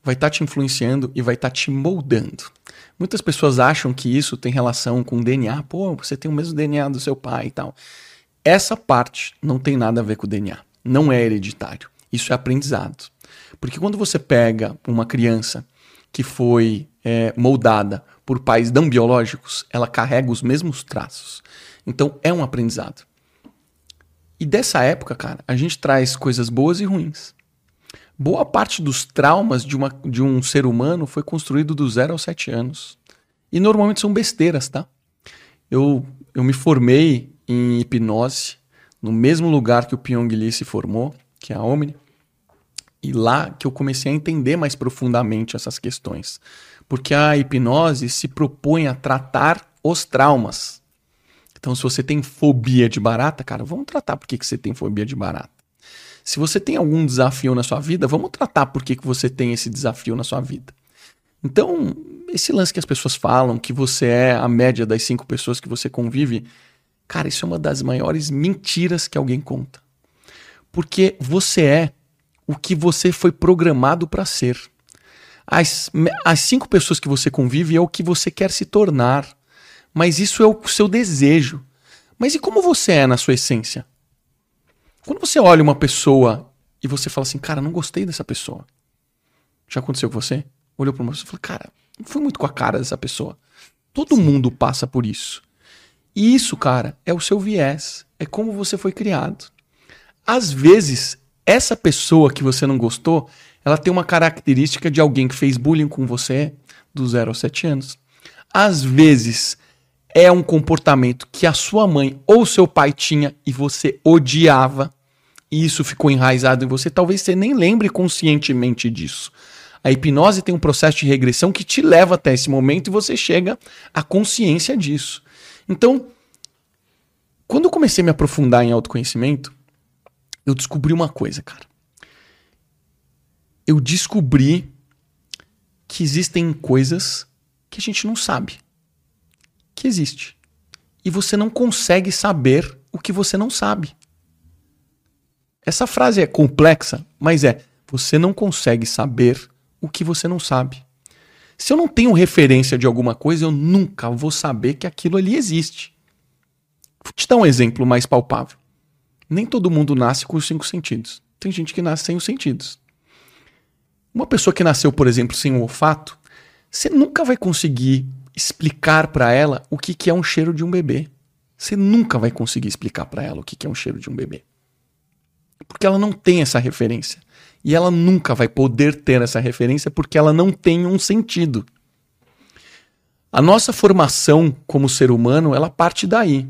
vai estar tá te influenciando e vai estar tá te moldando. Muitas pessoas acham que isso tem relação com DNA. Pô, você tem o mesmo DNA do seu pai e tal. Essa parte não tem nada a ver com o DNA. Não é hereditário. Isso é aprendizado. Porque quando você pega uma criança que foi é, moldada por pais não biológicos, ela carrega os mesmos traços. Então é um aprendizado. E dessa época, cara, a gente traz coisas boas e ruins. Boa parte dos traumas de, uma, de um ser humano foi construído do zero aos sete anos. E normalmente são besteiras, tá? Eu, eu me formei em hipnose no mesmo lugar que o Pyong Lee se formou, que é a Omni. E lá que eu comecei a entender mais profundamente essas questões. Porque a hipnose se propõe a tratar os traumas. Então, se você tem fobia de barata, cara, vamos tratar por que, você tem fobia de barata. Se você tem algum desafio na sua vida, vamos tratar por que, que você tem esse desafio na sua vida. Então, esse lance que as pessoas falam, que você é a média das cinco pessoas que você convive, cara, isso é uma das maiores mentiras que alguém conta. Porque você é o que você foi programado para ser. As, as cinco pessoas que você convive é o que você quer se tornar. Mas isso é o seu desejo. Mas e como você é na sua essência? Quando você olha uma pessoa e você fala assim, cara, não gostei dessa pessoa. Já aconteceu com você? Olhou para uma pessoa e falou, cara, não fui muito com a cara dessa pessoa. Todo Sim. mundo passa por isso. E isso, cara, é o seu viés. É como você foi criado. Às vezes, essa pessoa que você não gostou, ela tem uma característica de alguém que fez bullying com você do 0 aos 7 anos. Às vezes é um comportamento que a sua mãe ou seu pai tinha e você odiava, e isso ficou enraizado em você. Talvez você nem lembre conscientemente disso. A hipnose tem um processo de regressão que te leva até esse momento e você chega à consciência disso. Então, quando eu comecei a me aprofundar em autoconhecimento, eu descobri uma coisa, cara. Eu descobri que existem coisas que a gente não sabe que existe. E você não consegue saber o que você não sabe. Essa frase é complexa, mas é: você não consegue saber o que você não sabe. Se eu não tenho referência de alguma coisa, eu nunca vou saber que aquilo ali existe. Vou te dar um exemplo mais palpável. Nem todo mundo nasce com os cinco sentidos. Tem gente que nasce sem os sentidos. Uma pessoa que nasceu, por exemplo, sem o olfato, você nunca vai conseguir explicar para ela o que, é um cheiro de um bebê. Você nunca vai conseguir explicar para ela o que é um cheiro de um bebê. Porque ela não tem essa referência. E ela nunca vai poder ter essa referência porque ela não tem um sentido. A nossa formação como ser humano, ela parte daí.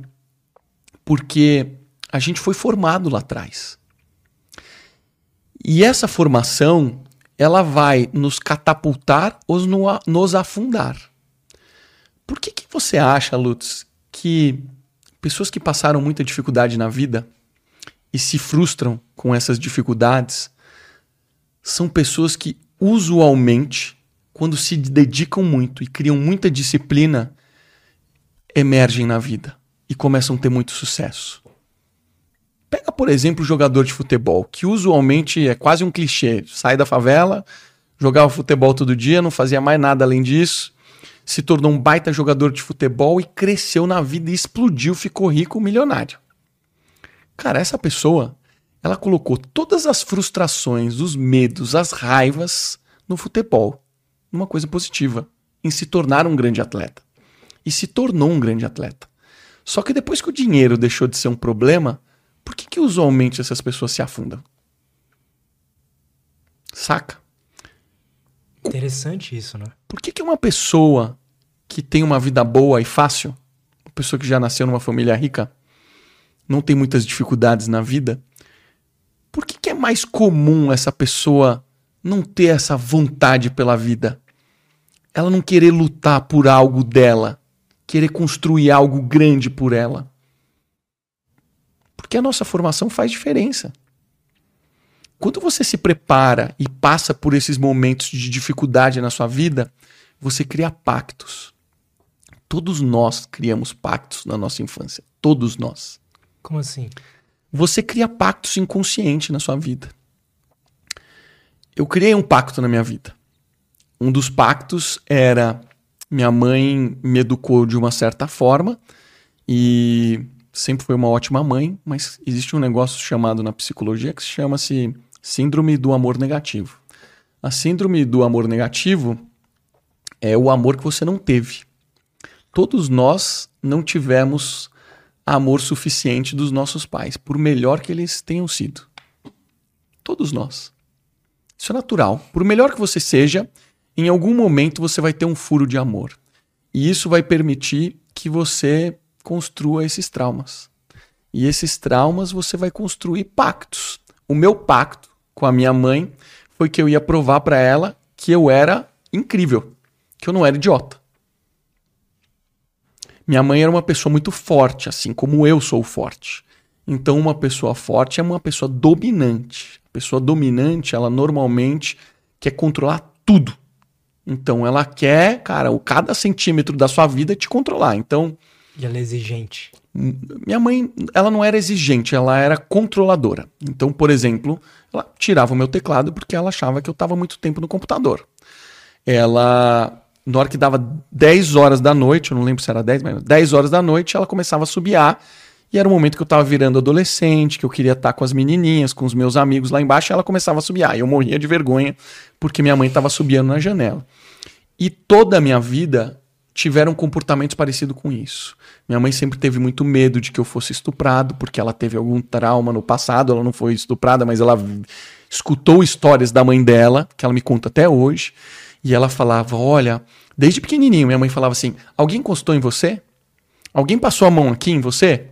Porque a gente foi formado lá atrás. E essa formação, ela vai nos catapultar ou nos afundar. Por que, que você acha, Lutz, que pessoas que passaram muita dificuldade na vida e se frustram com essas dificuldades são pessoas que usualmente, quando se dedicam muito e criam muita disciplina, emergem na vida e começam a ter muito sucesso. Pega, por exemplo, o jogador de futebol, que usualmente é quase um clichê. Sai da favela, jogava futebol todo dia, não fazia mais nada além disso, se tornou um baita jogador de futebol e cresceu na vida e explodiu, ficou rico, milionário. Cara, essa pessoa, ela colocou todas as frustrações, os medos, as raivas no futebol, numa coisa positiva, em se tornar um grande atleta. E se tornou um grande atleta. Só que depois que o dinheiro deixou de ser um problema, por que, que usualmente essas pessoas se afundam? Saca? Interessante isso, né? Por que, que uma pessoa que tem uma vida boa e fácil, uma pessoa que já nasceu numa família rica, não tem muitas dificuldades na vida, por que, que é mais comum essa pessoa não ter essa vontade pela vida? Ela não querer lutar por algo dela, querer construir algo grande por ela. Porque a nossa formação faz diferença. Quando você se prepara e passa por esses momentos de dificuldade na sua vida, você cria pactos. Todos nós criamos pactos na nossa infância. Todos nós. Como assim? Você cria pactos inconsciente na sua vida. Eu criei um pacto na minha vida. Um dos pactos era minha mãe me educou de uma certa forma e sempre foi uma ótima mãe, mas existe um negócio chamado na psicologia que se chama-se síndrome do amor negativo. A síndrome do amor negativo é o amor que você não teve. Todos nós não tivemos amor suficiente dos nossos pais, por melhor que eles tenham sido. Todos nós. Isso é natural. Por melhor que você seja, em algum momento você vai ter um furo de amor. E isso vai permitir que você construa esses traumas. E esses traumas você vai construir pactos. O meu pacto com a minha mãe foi que eu ia provar para ela que eu era incrível, que eu não era idiota. Minha mãe era uma pessoa muito forte, assim como eu sou forte. Então, uma pessoa forte é uma pessoa dominante. A pessoa dominante, ela normalmente quer controlar tudo. Então, ela quer, cara, o cada centímetro da sua vida te controlar. Então, e ela é exigente. Minha mãe, ela não era exigente, ela era controladora. Então, por exemplo, ela tirava o meu teclado porque ela achava que eu estava muito tempo no computador. Ela, na hora que dava 10 horas da noite, eu não lembro se era 10, mas 10 horas da noite, ela começava a subiar. E era o momento que eu estava virando adolescente, que eu queria estar com as menininhas, com os meus amigos lá embaixo, e ela começava a subiar. E eu morria de vergonha porque minha mãe estava subiando na janela. E toda a minha vida tiveram comportamentos parecidos com isso. Minha mãe sempre teve muito medo de que eu fosse estuprado, porque ela teve algum trauma no passado. Ela não foi estuprada, mas ela escutou histórias da mãe dela, que ela me conta até hoje. E ela falava: Olha, desde pequenininho, minha mãe falava assim: Alguém encostou em você? Alguém passou a mão aqui em você?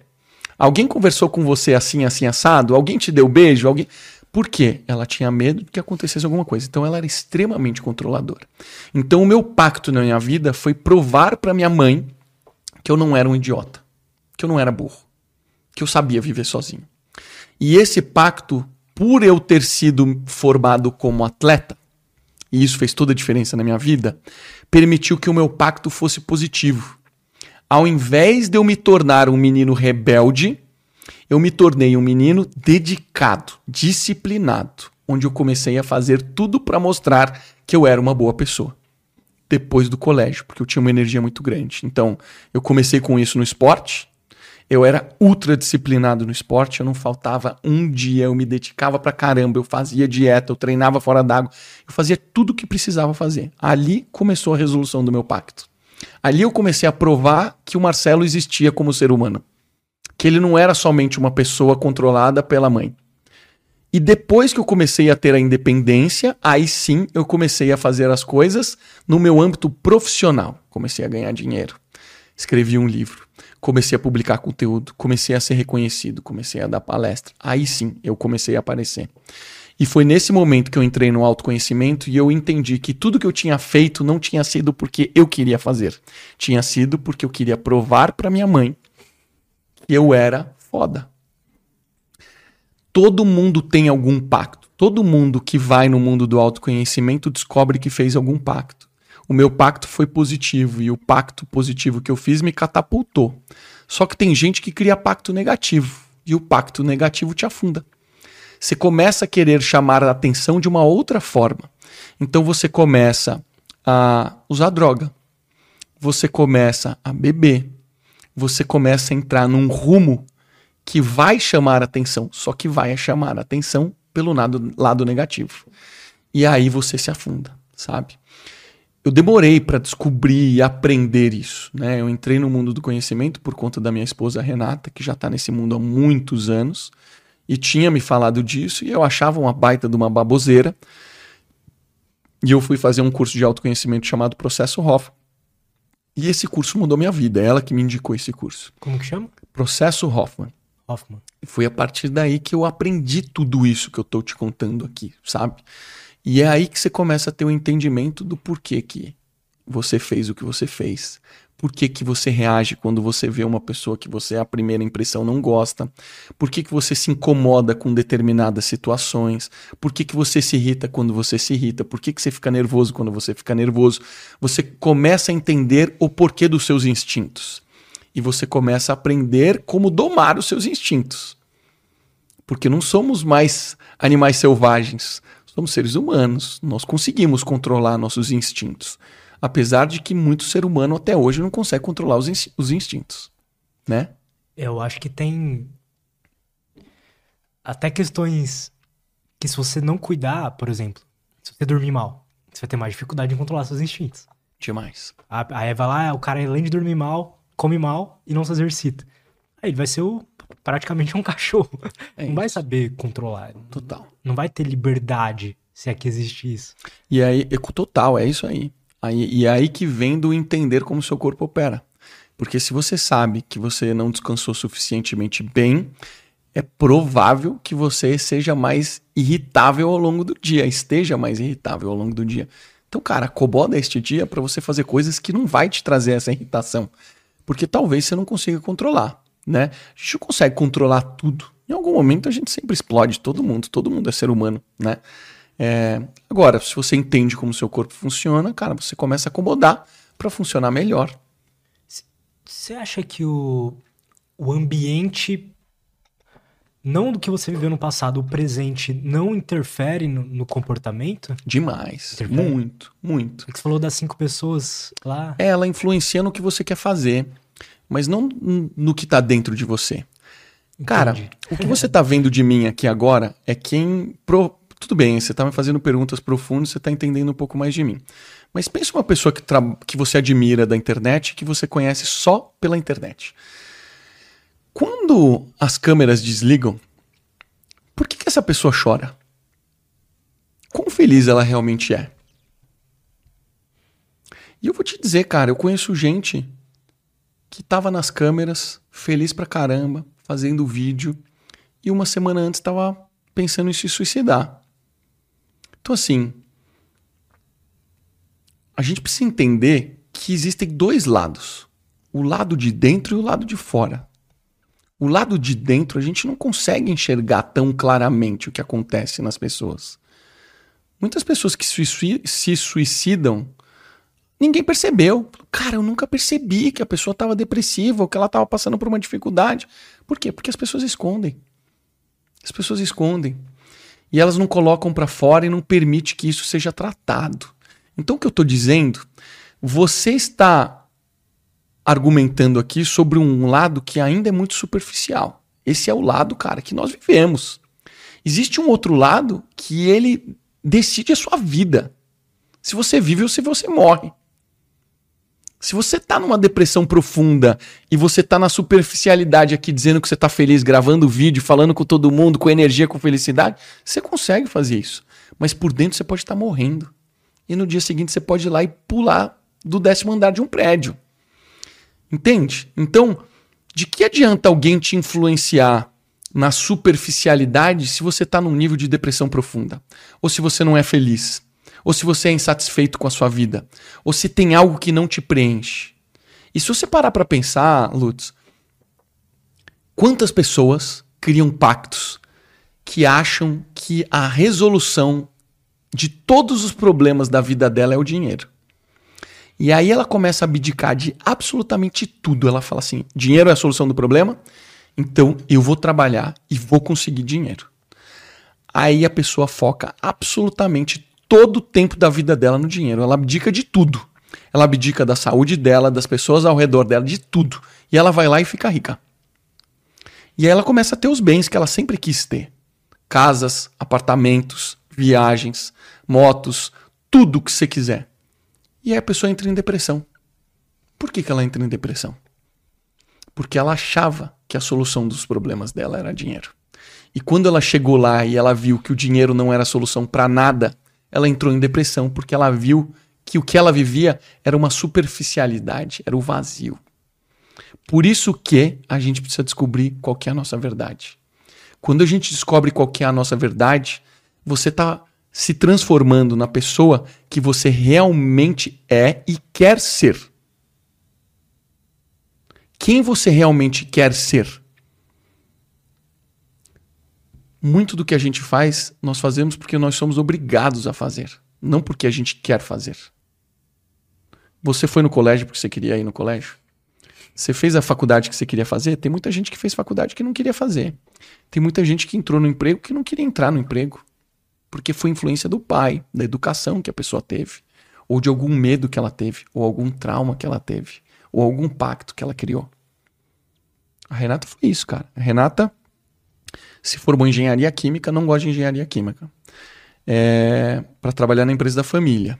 Alguém conversou com você assim, assim, assado? Alguém te deu beijo? Alguém. Por quê? Ela tinha medo de que acontecesse alguma coisa. Então ela era extremamente controladora. Então o meu pacto na minha vida foi provar para minha mãe que eu não era um idiota, que eu não era burro, que eu sabia viver sozinho. E esse pacto, por eu ter sido formado como atleta, e isso fez toda a diferença na minha vida, permitiu que o meu pacto fosse positivo. Ao invés de eu me tornar um menino rebelde, eu me tornei um menino dedicado, disciplinado, onde eu comecei a fazer tudo para mostrar que eu era uma boa pessoa. Depois do colégio, porque eu tinha uma energia muito grande. Então, eu comecei com isso no esporte. Eu era ultra disciplinado no esporte, eu não faltava um dia, eu me dedicava pra caramba, eu fazia dieta, eu treinava fora d'água, eu fazia tudo o que precisava fazer. Ali começou a resolução do meu pacto. Ali eu comecei a provar que o Marcelo existia como ser humano. Que ele não era somente uma pessoa controlada pela mãe. E depois que eu comecei a ter a independência, aí sim eu comecei a fazer as coisas no meu âmbito profissional. Comecei a ganhar dinheiro. Escrevi um livro. Comecei a publicar conteúdo. Comecei a ser reconhecido. Comecei a dar palestra. Aí sim eu comecei a aparecer. E foi nesse momento que eu entrei no autoconhecimento e eu entendi que tudo que eu tinha feito não tinha sido porque eu queria fazer. Tinha sido porque eu queria provar para minha mãe que eu era foda. Todo mundo tem algum pacto. Todo mundo que vai no mundo do autoconhecimento descobre que fez algum pacto. O meu pacto foi positivo e o pacto positivo que eu fiz me catapultou. Só que tem gente que cria pacto negativo e o pacto negativo te afunda você começa a querer chamar a atenção de uma outra forma. Então você começa a usar droga, você começa a beber, você começa a entrar num rumo que vai chamar a atenção, só que vai chamar a atenção pelo lado, lado negativo. E aí você se afunda, sabe? Eu demorei para descobrir e aprender isso, né? Eu entrei no mundo do conhecimento por conta da minha esposa Renata, que já está nesse mundo há muitos anos e tinha me falado disso e eu achava uma baita de uma baboseira. E eu fui fazer um curso de autoconhecimento chamado Processo Hoffman. E esse curso mudou minha vida. É ela que me indicou esse curso. Como que chama? Processo Hoffman. Hoffman. E foi a partir daí que eu aprendi tudo isso que eu tô te contando aqui, sabe? E é aí que você começa a ter o um entendimento do porquê que você fez o que você fez, por que, que você reage quando você vê uma pessoa que você, a primeira impressão, não gosta? Por que, que você se incomoda com determinadas situações? Por que, que você se irrita quando você se irrita? Por que, que você fica nervoso quando você fica nervoso? Você começa a entender o porquê dos seus instintos. E você começa a aprender como domar os seus instintos. Porque não somos mais animais selvagens, somos seres humanos. Nós conseguimos controlar nossos instintos. Apesar de que muito ser humano até hoje não consegue controlar os, in os instintos, né? Eu acho que tem até questões que se você não cuidar, por exemplo, se você dormir mal, você vai ter mais dificuldade em controlar seus instintos. Demais. A, aí vai lá, o cara além de dormir mal, come mal e não se exercita. Aí ele vai ser o, praticamente um cachorro. É não isso. vai saber controlar. Total. Não vai ter liberdade, se é que existe isso. E aí, total, é isso aí. Aí, e é aí que vem do entender como seu corpo opera. Porque se você sabe que você não descansou suficientemente bem, é provável que você seja mais irritável ao longo do dia, esteja mais irritável ao longo do dia. Então, cara, acomoda este dia para você fazer coisas que não vai te trazer essa irritação, porque talvez você não consiga controlar, né? A gente não consegue controlar tudo. Em algum momento a gente sempre explode, todo mundo, todo mundo é ser humano, né? É, agora, se você entende como seu corpo funciona, cara, você começa a acomodar para funcionar melhor. Você acha que o, o ambiente, não do que você viveu no passado, o presente, não interfere no, no comportamento? Demais. Interfere? Muito, muito. É que você falou das cinco pessoas lá. É, ela influencia no que você quer fazer, mas não no que está dentro de você. Cara, o que você está vendo de mim aqui agora é quem pro, tudo bem, você está me fazendo perguntas profundas, você está entendendo um pouco mais de mim. Mas pense uma pessoa que, que você admira da internet, que você conhece só pela internet. Quando as câmeras desligam, por que, que essa pessoa chora? Quão feliz ela realmente é? E eu vou te dizer, cara, eu conheço gente que estava nas câmeras, feliz pra caramba, fazendo vídeo, e uma semana antes estava pensando em se suicidar. Então, assim, a gente precisa entender que existem dois lados. o lado de dentro e o lado de fora. O lado de dentro a gente não consegue enxergar tão claramente o que acontece nas pessoas. Muitas pessoas que se suicidam, ninguém percebeu. Cara, eu nunca percebi que a pessoa estava depressiva ou que ela estava passando por uma dificuldade. Por quê? Porque as pessoas escondem. As pessoas escondem. E elas não colocam para fora e não permite que isso seja tratado. Então o que eu estou dizendo, você está argumentando aqui sobre um lado que ainda é muito superficial. Esse é o lado, cara, que nós vivemos. Existe um outro lado que ele decide a sua vida. Se você vive ou se você morre. Se você tá numa depressão profunda e você tá na superficialidade aqui dizendo que você tá feliz, gravando vídeo, falando com todo mundo, com energia, com felicidade, você consegue fazer isso. Mas por dentro você pode estar tá morrendo. E no dia seguinte você pode ir lá e pular do décimo andar de um prédio. Entende? Então, de que adianta alguém te influenciar na superficialidade se você está num nível de depressão profunda? Ou se você não é feliz? Ou se você é insatisfeito com a sua vida? Ou se tem algo que não te preenche? E se você parar para pensar, Lutz, quantas pessoas criam pactos que acham que a resolução de todos os problemas da vida dela é o dinheiro? E aí ela começa a abdicar de absolutamente tudo. Ela fala assim: dinheiro é a solução do problema, então eu vou trabalhar e vou conseguir dinheiro. Aí a pessoa foca absolutamente todo o tempo da vida dela no dinheiro. Ela abdica de tudo. Ela abdica da saúde dela, das pessoas ao redor dela, de tudo. E ela vai lá e fica rica. E aí ela começa a ter os bens que ela sempre quis ter: casas, apartamentos, viagens, motos, tudo que você quiser. E aí a pessoa entra em depressão. Por que, que ela entra em depressão? Porque ela achava que a solução dos problemas dela era dinheiro. E quando ela chegou lá e ela viu que o dinheiro não era solução para nada, ela entrou em depressão porque ela viu que o que ela vivia era uma superficialidade, era o vazio. Por isso que a gente precisa descobrir qual é a nossa verdade. Quando a gente descobre qual é a nossa verdade, você está se transformando na pessoa que você realmente é e quer ser. Quem você realmente quer ser? Muito do que a gente faz, nós fazemos porque nós somos obrigados a fazer, não porque a gente quer fazer. Você foi no colégio porque você queria ir no colégio? Você fez a faculdade que você queria fazer? Tem muita gente que fez faculdade que não queria fazer. Tem muita gente que entrou no emprego que não queria entrar no emprego porque foi influência do pai, da educação que a pessoa teve, ou de algum medo que ela teve, ou algum trauma que ela teve, ou algum pacto que ela criou. A Renata foi isso, cara. A Renata se formou em engenharia química, não gosta de engenharia química. É, para trabalhar na empresa da família.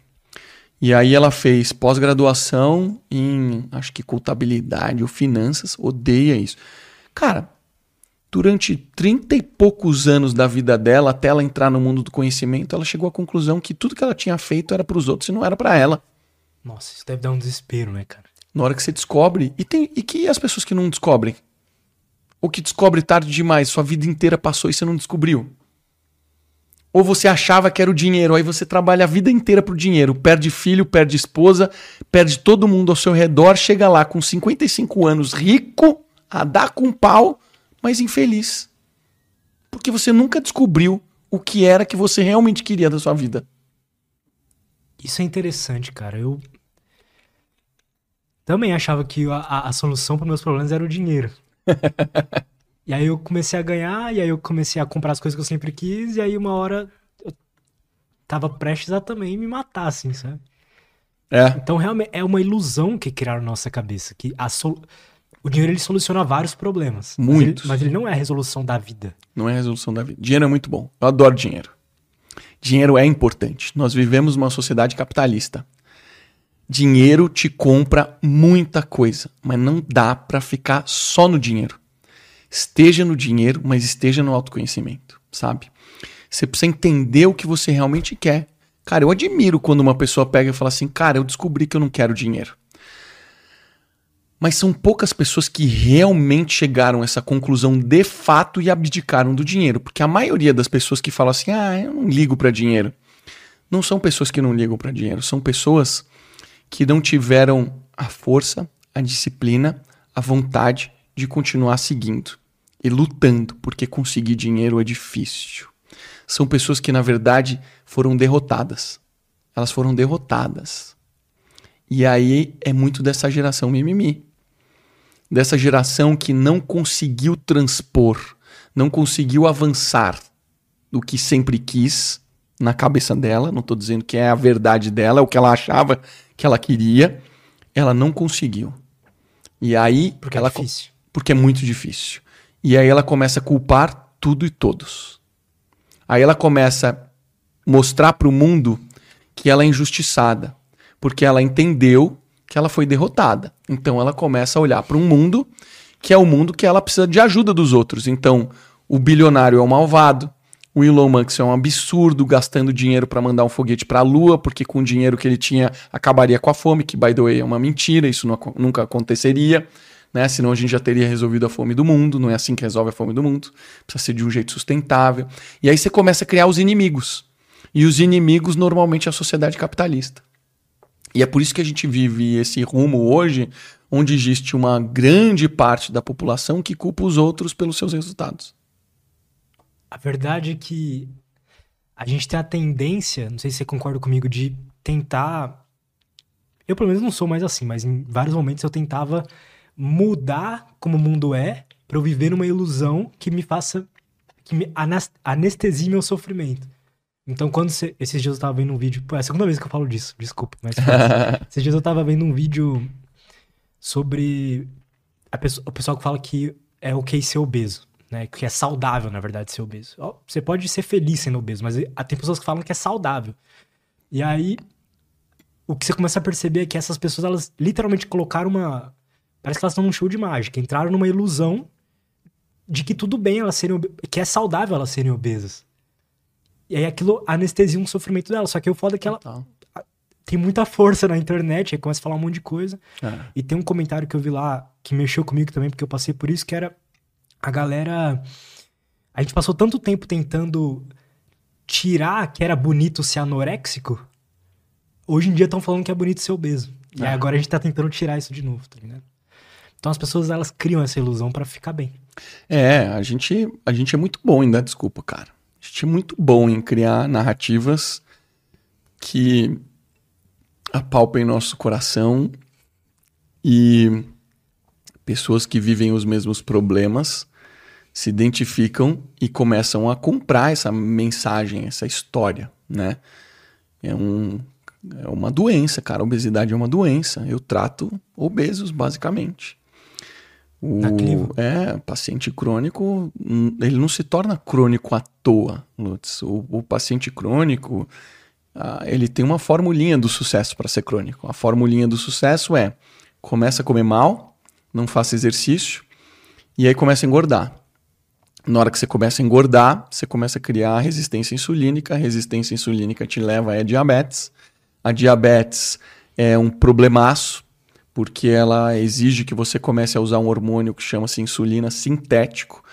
E aí ela fez pós-graduação em, acho que contabilidade ou finanças, odeia isso. Cara, durante trinta e poucos anos da vida dela, até ela entrar no mundo do conhecimento, ela chegou à conclusão que tudo que ela tinha feito era para os outros e não era para ela. Nossa, isso deve dar um desespero, né, cara? Na hora que você descobre, e tem e que as pessoas que não descobrem, ou que descobre tarde demais, sua vida inteira passou e você não descobriu. Ou você achava que era o dinheiro, aí você trabalha a vida inteira pro dinheiro, perde filho, perde esposa, perde todo mundo ao seu redor, chega lá com 55 anos, rico, a dar com pau, mas infeliz. Porque você nunca descobriu o que era que você realmente queria da sua vida. Isso é interessante, cara. Eu também achava que a, a, a solução para meus problemas era o dinheiro. E aí eu comecei a ganhar, e aí eu comecei a comprar as coisas que eu sempre quis, e aí uma hora eu tava prestes a também me matar, assim, sabe? É. Então realmente é uma ilusão que criaram na nossa cabeça. Que a solução o dinheiro ele soluciona vários problemas. Muitos. Mas ele, mas ele, não é a resolução da vida. Não é a resolução da vida. Dinheiro é muito bom. Eu adoro dinheiro. Dinheiro é importante. Nós vivemos uma sociedade capitalista. Dinheiro te compra muita coisa, mas não dá para ficar só no dinheiro. Esteja no dinheiro, mas esteja no autoconhecimento, sabe? Você precisa entender o que você realmente quer. Cara, eu admiro quando uma pessoa pega e fala assim: Cara, eu descobri que eu não quero dinheiro. Mas são poucas pessoas que realmente chegaram a essa conclusão de fato e abdicaram do dinheiro. Porque a maioria das pessoas que falam assim, ah, eu não ligo para dinheiro, não são pessoas que não ligam para dinheiro, são pessoas que não tiveram a força, a disciplina, a vontade de continuar seguindo e lutando, porque conseguir dinheiro é difícil. São pessoas que, na verdade, foram derrotadas. Elas foram derrotadas. E aí é muito dessa geração mimimi. Dessa geração que não conseguiu transpor, não conseguiu avançar do que sempre quis na cabeça dela. Não estou dizendo que é a verdade dela, é o que ela achava que ela queria. Ela não conseguiu. E aí. Porque é ela, é difícil. Porque é muito difícil. E aí ela começa a culpar tudo e todos. Aí ela começa a mostrar para o mundo que ela é injustiçada, porque ela entendeu que ela foi derrotada. Então ela começa a olhar para um mundo que é o mundo que ela precisa de ajuda dos outros. Então o bilionário é o malvado, o Elon Musk é um absurdo gastando dinheiro para mandar um foguete para a Lua, porque com o dinheiro que ele tinha acabaria com a fome, que by the way é uma mentira, isso não, nunca aconteceria. Né? Senão a gente já teria resolvido a fome do mundo. Não é assim que resolve a fome do mundo. Precisa ser de um jeito sustentável. E aí você começa a criar os inimigos. E os inimigos normalmente é a sociedade capitalista. E é por isso que a gente vive esse rumo hoje, onde existe uma grande parte da população que culpa os outros pelos seus resultados. A verdade é que a gente tem a tendência, não sei se você concorda comigo, de tentar. Eu, pelo menos, não sou mais assim, mas em vários momentos eu tentava mudar como o mundo é para eu viver numa ilusão que me faça. que me anestesie meu sofrimento. Então, quando você, esses dias eu tava vendo um vídeo. Pô, é a segunda vez que eu falo disso, desculpa, mas. esses dias eu tava vendo um vídeo sobre a pessoa, o pessoal que fala que é ok ser obeso, né? Que é saudável, na verdade, ser obeso. Você pode ser feliz sendo obeso, mas tem pessoas que falam que é saudável. E aí, o que você começa a perceber é que essas pessoas, elas literalmente colocaram uma. Parece que elas estão num show de mágica, entraram numa ilusão de que tudo bem elas serem que é saudável elas serem obesas. E aí aquilo anestesia um sofrimento dela. Só que o foda é que ela Total. tem muita força na internet, aí começa a falar um monte de coisa. É. E tem um comentário que eu vi lá que mexeu comigo também, porque eu passei por isso, que era a galera. A gente passou tanto tempo tentando tirar que era bonito ser anoréxico. Hoje em dia estão falando que é bonito ser obeso. E é. agora a gente tá tentando tirar isso de novo, tá ligado? Então as pessoas elas criam essa ilusão para ficar bem. É, a gente, a gente é muito bom em dar desculpa, cara. A gente é muito bom em criar narrativas que apalpem nosso coração e pessoas que vivem os mesmos problemas se identificam e começam a comprar essa mensagem, essa história, né? É, um, é uma doença, cara. A obesidade é uma doença. Eu trato obesos, basicamente. O, é, paciente crônico, hum, ele não se torna crônico à toa, Lutz. O, o paciente crônico, ah, ele tem uma formulinha do sucesso para ser crônico. A formulinha do sucesso é: começa a comer mal, não faça exercício, e aí começa a engordar. Na hora que você começa a engordar, você começa a criar resistência insulínica. A resistência insulínica te leva a diabetes. A diabetes é um problemaço porque ela exige que você comece a usar um hormônio que chama-se insulina sintético.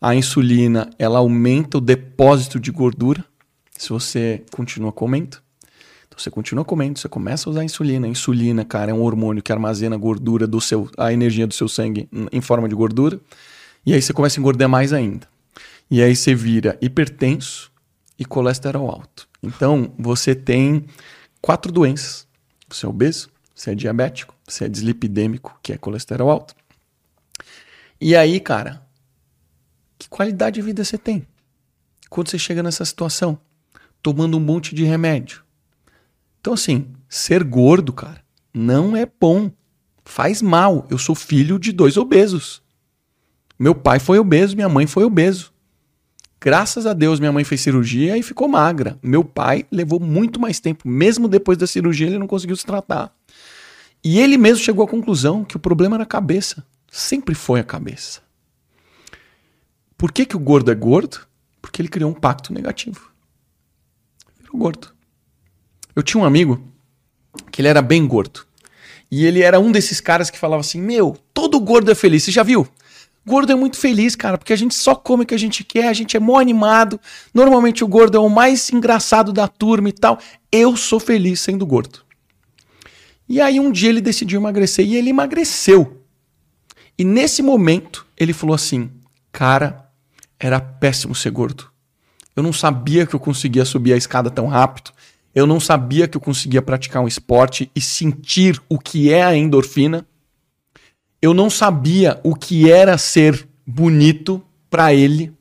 A insulina, ela aumenta o depósito de gordura se você continua comendo. Então você continua comendo, você começa a usar insulina. A insulina, cara, é um hormônio que armazena gordura do seu, a energia do seu sangue em forma de gordura. E aí você começa a engordar mais ainda. E aí você vira hipertenso e colesterol alto. Então você tem quatro doenças. Você é obeso, você é diabético, você é dislipidêmico, que é colesterol alto. E aí, cara, que qualidade de vida você tem? Quando você chega nessa situação, tomando um monte de remédio. Então, assim, ser gordo, cara, não é bom. Faz mal. Eu sou filho de dois obesos. Meu pai foi obeso, minha mãe foi obeso. Graças a Deus, minha mãe fez cirurgia e ficou magra. Meu pai levou muito mais tempo. Mesmo depois da cirurgia, ele não conseguiu se tratar. E ele mesmo chegou à conclusão que o problema era a cabeça. Sempre foi a cabeça. Por que, que o gordo é gordo? Porque ele criou um pacto negativo. Virou gordo. Eu tinha um amigo que ele era bem gordo. E ele era um desses caras que falava assim: Meu, todo gordo é feliz. Você já viu? Gordo é muito feliz, cara, porque a gente só come o que a gente quer, a gente é mó animado. Normalmente o gordo é o mais engraçado da turma e tal. Eu sou feliz sendo gordo. E aí um dia ele decidiu emagrecer e ele emagreceu. E nesse momento ele falou assim: Cara, era péssimo ser gordo. Eu não sabia que eu conseguia subir a escada tão rápido. Eu não sabia que eu conseguia praticar um esporte e sentir o que é a endorfina. Eu não sabia o que era ser bonito para ele.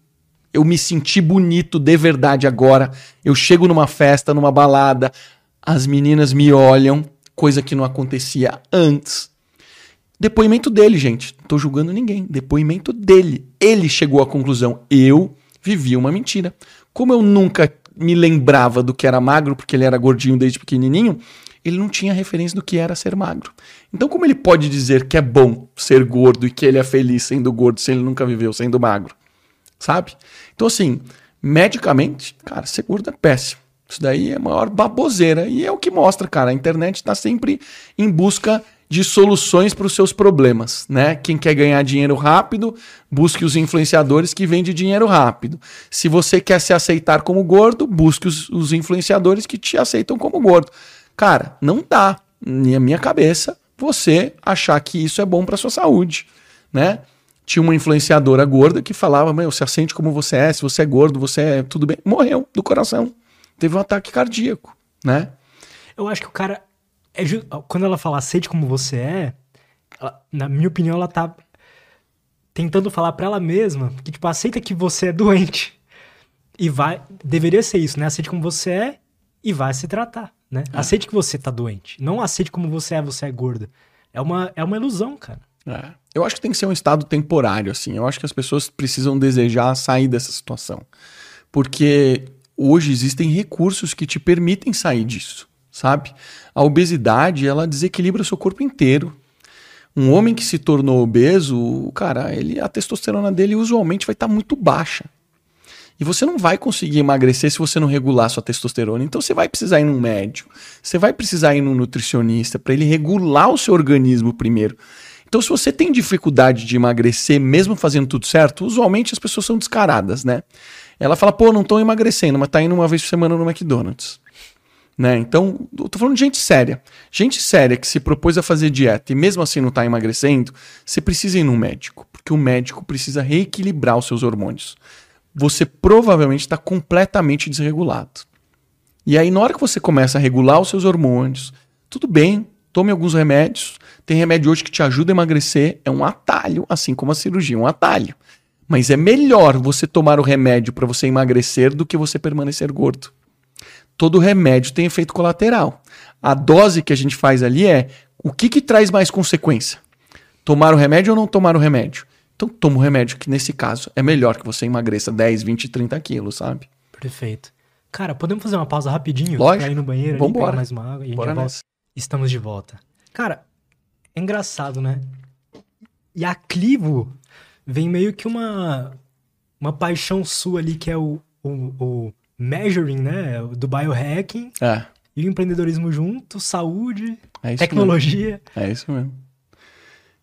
Eu me senti bonito de verdade agora. Eu chego numa festa, numa balada, as meninas me olham, coisa que não acontecia antes. Depoimento dele, gente. Não tô julgando ninguém. Depoimento dele. Ele chegou à conclusão: eu vivi uma mentira. Como eu nunca me lembrava do que era magro, porque ele era gordinho desde pequenininho, ele não tinha referência do que era ser magro. Então, como ele pode dizer que é bom ser gordo e que ele é feliz sendo gordo se ele nunca viveu sendo magro? Sabe? Então, assim, medicamente, cara, ser gordo é péssimo. Isso daí é a maior baboseira. E é o que mostra, cara. A internet está sempre em busca de soluções para os seus problemas, né? Quem quer ganhar dinheiro rápido, busque os influenciadores que vendem dinheiro rápido. Se você quer se aceitar como gordo, busque os, os influenciadores que te aceitam como gordo. Cara, não dá, na minha cabeça, você achar que isso é bom para sua saúde, né? Tinha uma influenciadora gorda que falava: Meu, se aceite como você é, se você é gordo, você é tudo bem. Morreu do coração. Teve um ataque cardíaco, né? Eu acho que o cara é quando ela fala aceite como você é, ela, na minha opinião, ela tá tentando falar para ela mesma que, tipo, aceita que você é doente. E vai. Deveria ser isso, né? Aceite como você é e vai se tratar, né? É. Aceite que você tá doente. Não aceite como você é, você é gorda. É uma, é uma ilusão, cara. É. Eu acho que tem que ser um estado temporário, assim. Eu acho que as pessoas precisam desejar sair dessa situação. Porque hoje existem recursos que te permitem sair disso sabe? A obesidade, ela desequilibra o seu corpo inteiro. Um homem que se tornou obeso, cara, ele, a testosterona dele usualmente vai estar tá muito baixa. E você não vai conseguir emagrecer se você não regular sua testosterona. Então você vai precisar ir num médico, você vai precisar ir num nutricionista para ele regular o seu organismo primeiro. Então, se você tem dificuldade de emagrecer, mesmo fazendo tudo certo, usualmente as pessoas são descaradas, né? Ela fala, pô, não estou emagrecendo, mas tá indo uma vez por semana no McDonald's. Né? Então, eu tô falando de gente séria. Gente séria que se propôs a fazer dieta e mesmo assim não está emagrecendo, você precisa ir num médico, porque o médico precisa reequilibrar os seus hormônios. Você provavelmente está completamente desregulado. E aí, na hora que você começa a regular os seus hormônios, tudo bem, tome alguns remédios. Tem remédio hoje que te ajuda a emagrecer, é um atalho, assim como a cirurgia, um atalho. Mas é melhor você tomar o remédio para você emagrecer do que você permanecer gordo todo remédio tem efeito colateral. A dose que a gente faz ali é o que, que traz mais consequência? Tomar o remédio ou não tomar o remédio? Então toma o remédio, que nesse caso é melhor que você emagreça 10, 20, 30 quilos, sabe? Perfeito. Cara, podemos fazer uma pausa rapidinho Lógico. pra ir no banheiro Vamos pegar mais uma água e Bora volta. Estamos de volta. Cara, é engraçado, né? E a Clivo vem meio que uma, uma paixão sua ali, que é o, o, o measuring, né? Do biohacking é. e o empreendedorismo junto, saúde, é tecnologia. Mesmo. É isso mesmo.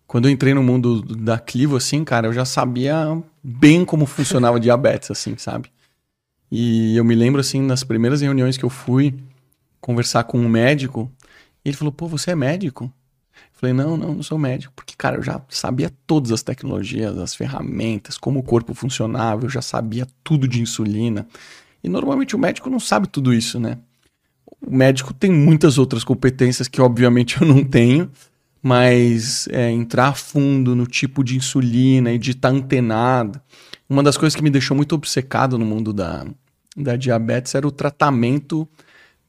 Quando eu entrei no mundo da Clivo, assim, cara, eu já sabia bem como funcionava diabetes, assim, sabe? E eu me lembro, assim, nas primeiras reuniões que eu fui conversar com um médico, ele falou, pô, você é médico? Eu falei, não, não, não sou médico. Porque, cara, eu já sabia todas as tecnologias, as ferramentas, como o corpo funcionava, eu já sabia tudo de insulina. E normalmente o médico não sabe tudo isso, né? O médico tem muitas outras competências que, obviamente, eu não tenho, mas é, entrar a fundo no tipo de insulina e de estar tá antenado. Uma das coisas que me deixou muito obcecado no mundo da, da diabetes era o tratamento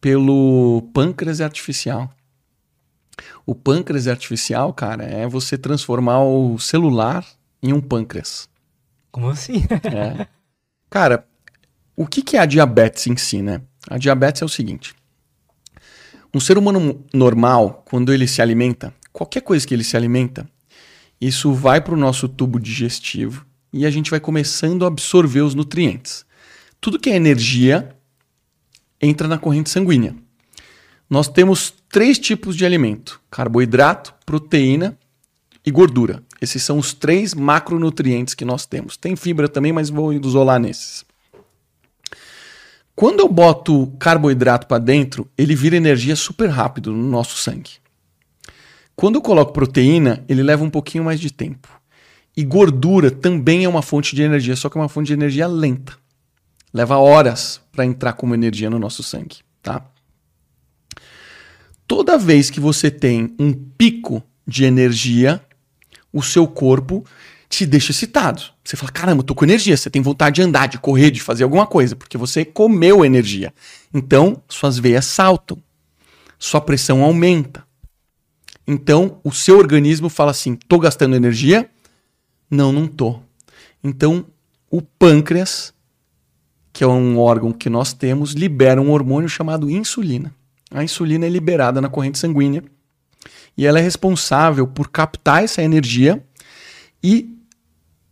pelo pâncreas artificial. O pâncreas artificial, cara, é você transformar o celular em um pâncreas. Como assim? é. Cara, o que, que é a diabetes em si, né? A diabetes é o seguinte: um ser humano normal, quando ele se alimenta, qualquer coisa que ele se alimenta, isso vai para o nosso tubo digestivo e a gente vai começando a absorver os nutrientes. Tudo que é energia entra na corrente sanguínea. Nós temos três tipos de alimento: carboidrato, proteína e gordura. Esses são os três macronutrientes que nós temos. Tem fibra também, mas vou isolar nesses. Quando eu boto carboidrato para dentro, ele vira energia super rápido no nosso sangue. Quando eu coloco proteína, ele leva um pouquinho mais de tempo. E gordura também é uma fonte de energia, só que é uma fonte de energia lenta. Leva horas para entrar como energia no nosso sangue, tá? Toda vez que você tem um pico de energia, o seu corpo te deixa excitado. Você fala: caramba, eu tô com energia. Você tem vontade de andar, de correr, de fazer alguma coisa, porque você comeu energia. Então, suas veias saltam, sua pressão aumenta. Então, o seu organismo fala assim: tô gastando energia? Não, não tô. Então, o pâncreas, que é um órgão que nós temos, libera um hormônio chamado insulina. A insulina é liberada na corrente sanguínea e ela é responsável por captar essa energia e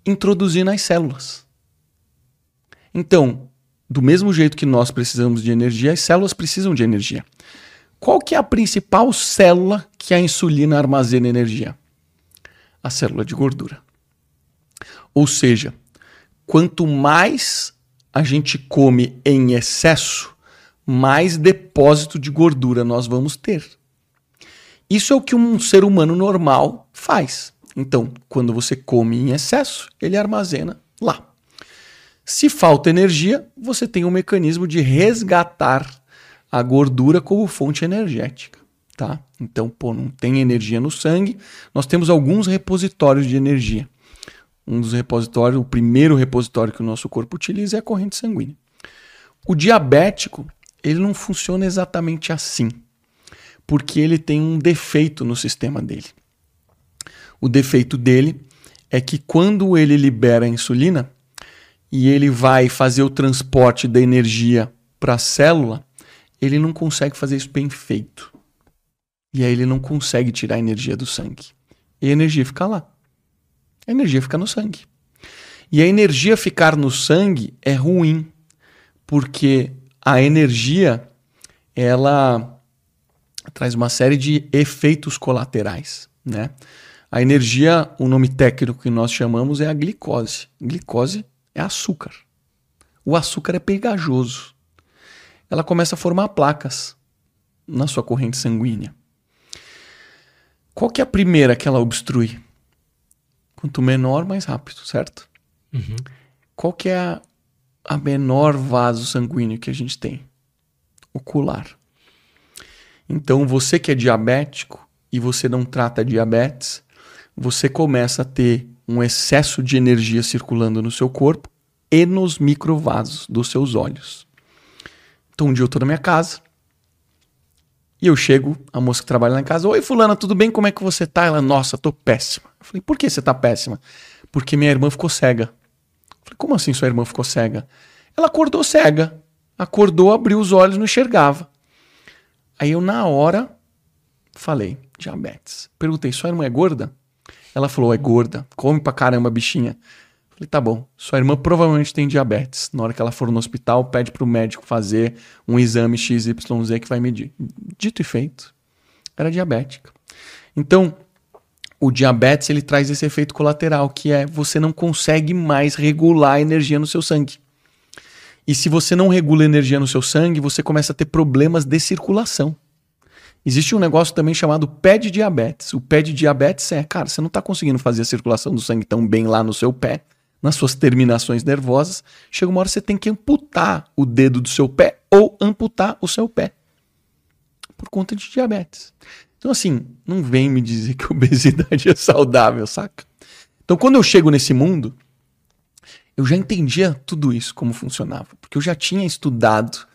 introduzir nas células. Então, do mesmo jeito que nós precisamos de energia, as células precisam de energia. Qual que é a principal célula que a insulina armazena energia? A célula de gordura. Ou seja, quanto mais a gente come em excesso, mais depósito de gordura nós vamos ter. Isso é o que um ser humano normal faz. Então, quando você come em excesso, ele armazena lá. Se falta energia, você tem um mecanismo de resgatar a gordura como fonte energética, tá? Então, pô, não tem energia no sangue, nós temos alguns repositórios de energia. Um dos repositórios, o primeiro repositório que o nosso corpo utiliza é a corrente sanguínea. O diabético, ele não funciona exatamente assim, porque ele tem um defeito no sistema dele. O defeito dele é que quando ele libera a insulina e ele vai fazer o transporte da energia para a célula, ele não consegue fazer isso bem feito. E aí ele não consegue tirar a energia do sangue. E a energia fica lá. A energia fica no sangue. E a energia ficar no sangue é ruim, porque a energia ela traz uma série de efeitos colaterais, né? A energia, o nome técnico que nós chamamos é a glicose. Glicose é açúcar. O açúcar é pegajoso. Ela começa a formar placas na sua corrente sanguínea. Qual que é a primeira que ela obstrui? Quanto menor, mais rápido, certo? Uhum. Qual que é a, a menor vaso sanguíneo que a gente tem? Ocular. Então, você que é diabético e você não trata diabetes, você começa a ter um excesso de energia circulando no seu corpo e nos microvasos dos seus olhos. Então um dia eu tô na minha casa e eu chego, a moça que trabalha lá em casa, oi fulana, tudo bem? Como é que você tá? Ela, nossa, tô péssima. Eu falei, por que você tá péssima? Porque minha irmã ficou cega. Eu falei, como assim sua irmã ficou cega? Ela acordou cega. Acordou, abriu os olhos, não enxergava. Aí eu, na hora, falei, diabetes. Perguntei, sua irmã é gorda? Ela falou: é gorda, come pra caramba, bichinha. Falei, tá bom. Sua irmã provavelmente tem diabetes. Na hora que ela for no hospital, pede pro médico fazer um exame XYZ que vai medir. Dito e feito. Era diabética. Então, o diabetes ele traz esse efeito colateral, que é você não consegue mais regular a energia no seu sangue. E se você não regula a energia no seu sangue, você começa a ter problemas de circulação. Existe um negócio também chamado pé de diabetes. O pé de diabetes é, cara, você não está conseguindo fazer a circulação do sangue tão bem lá no seu pé, nas suas terminações nervosas. Chega uma hora que você tem que amputar o dedo do seu pé ou amputar o seu pé. Por conta de diabetes. Então, assim, não vem me dizer que obesidade é saudável, saca? Então, quando eu chego nesse mundo, eu já entendia tudo isso, como funcionava. Porque eu já tinha estudado.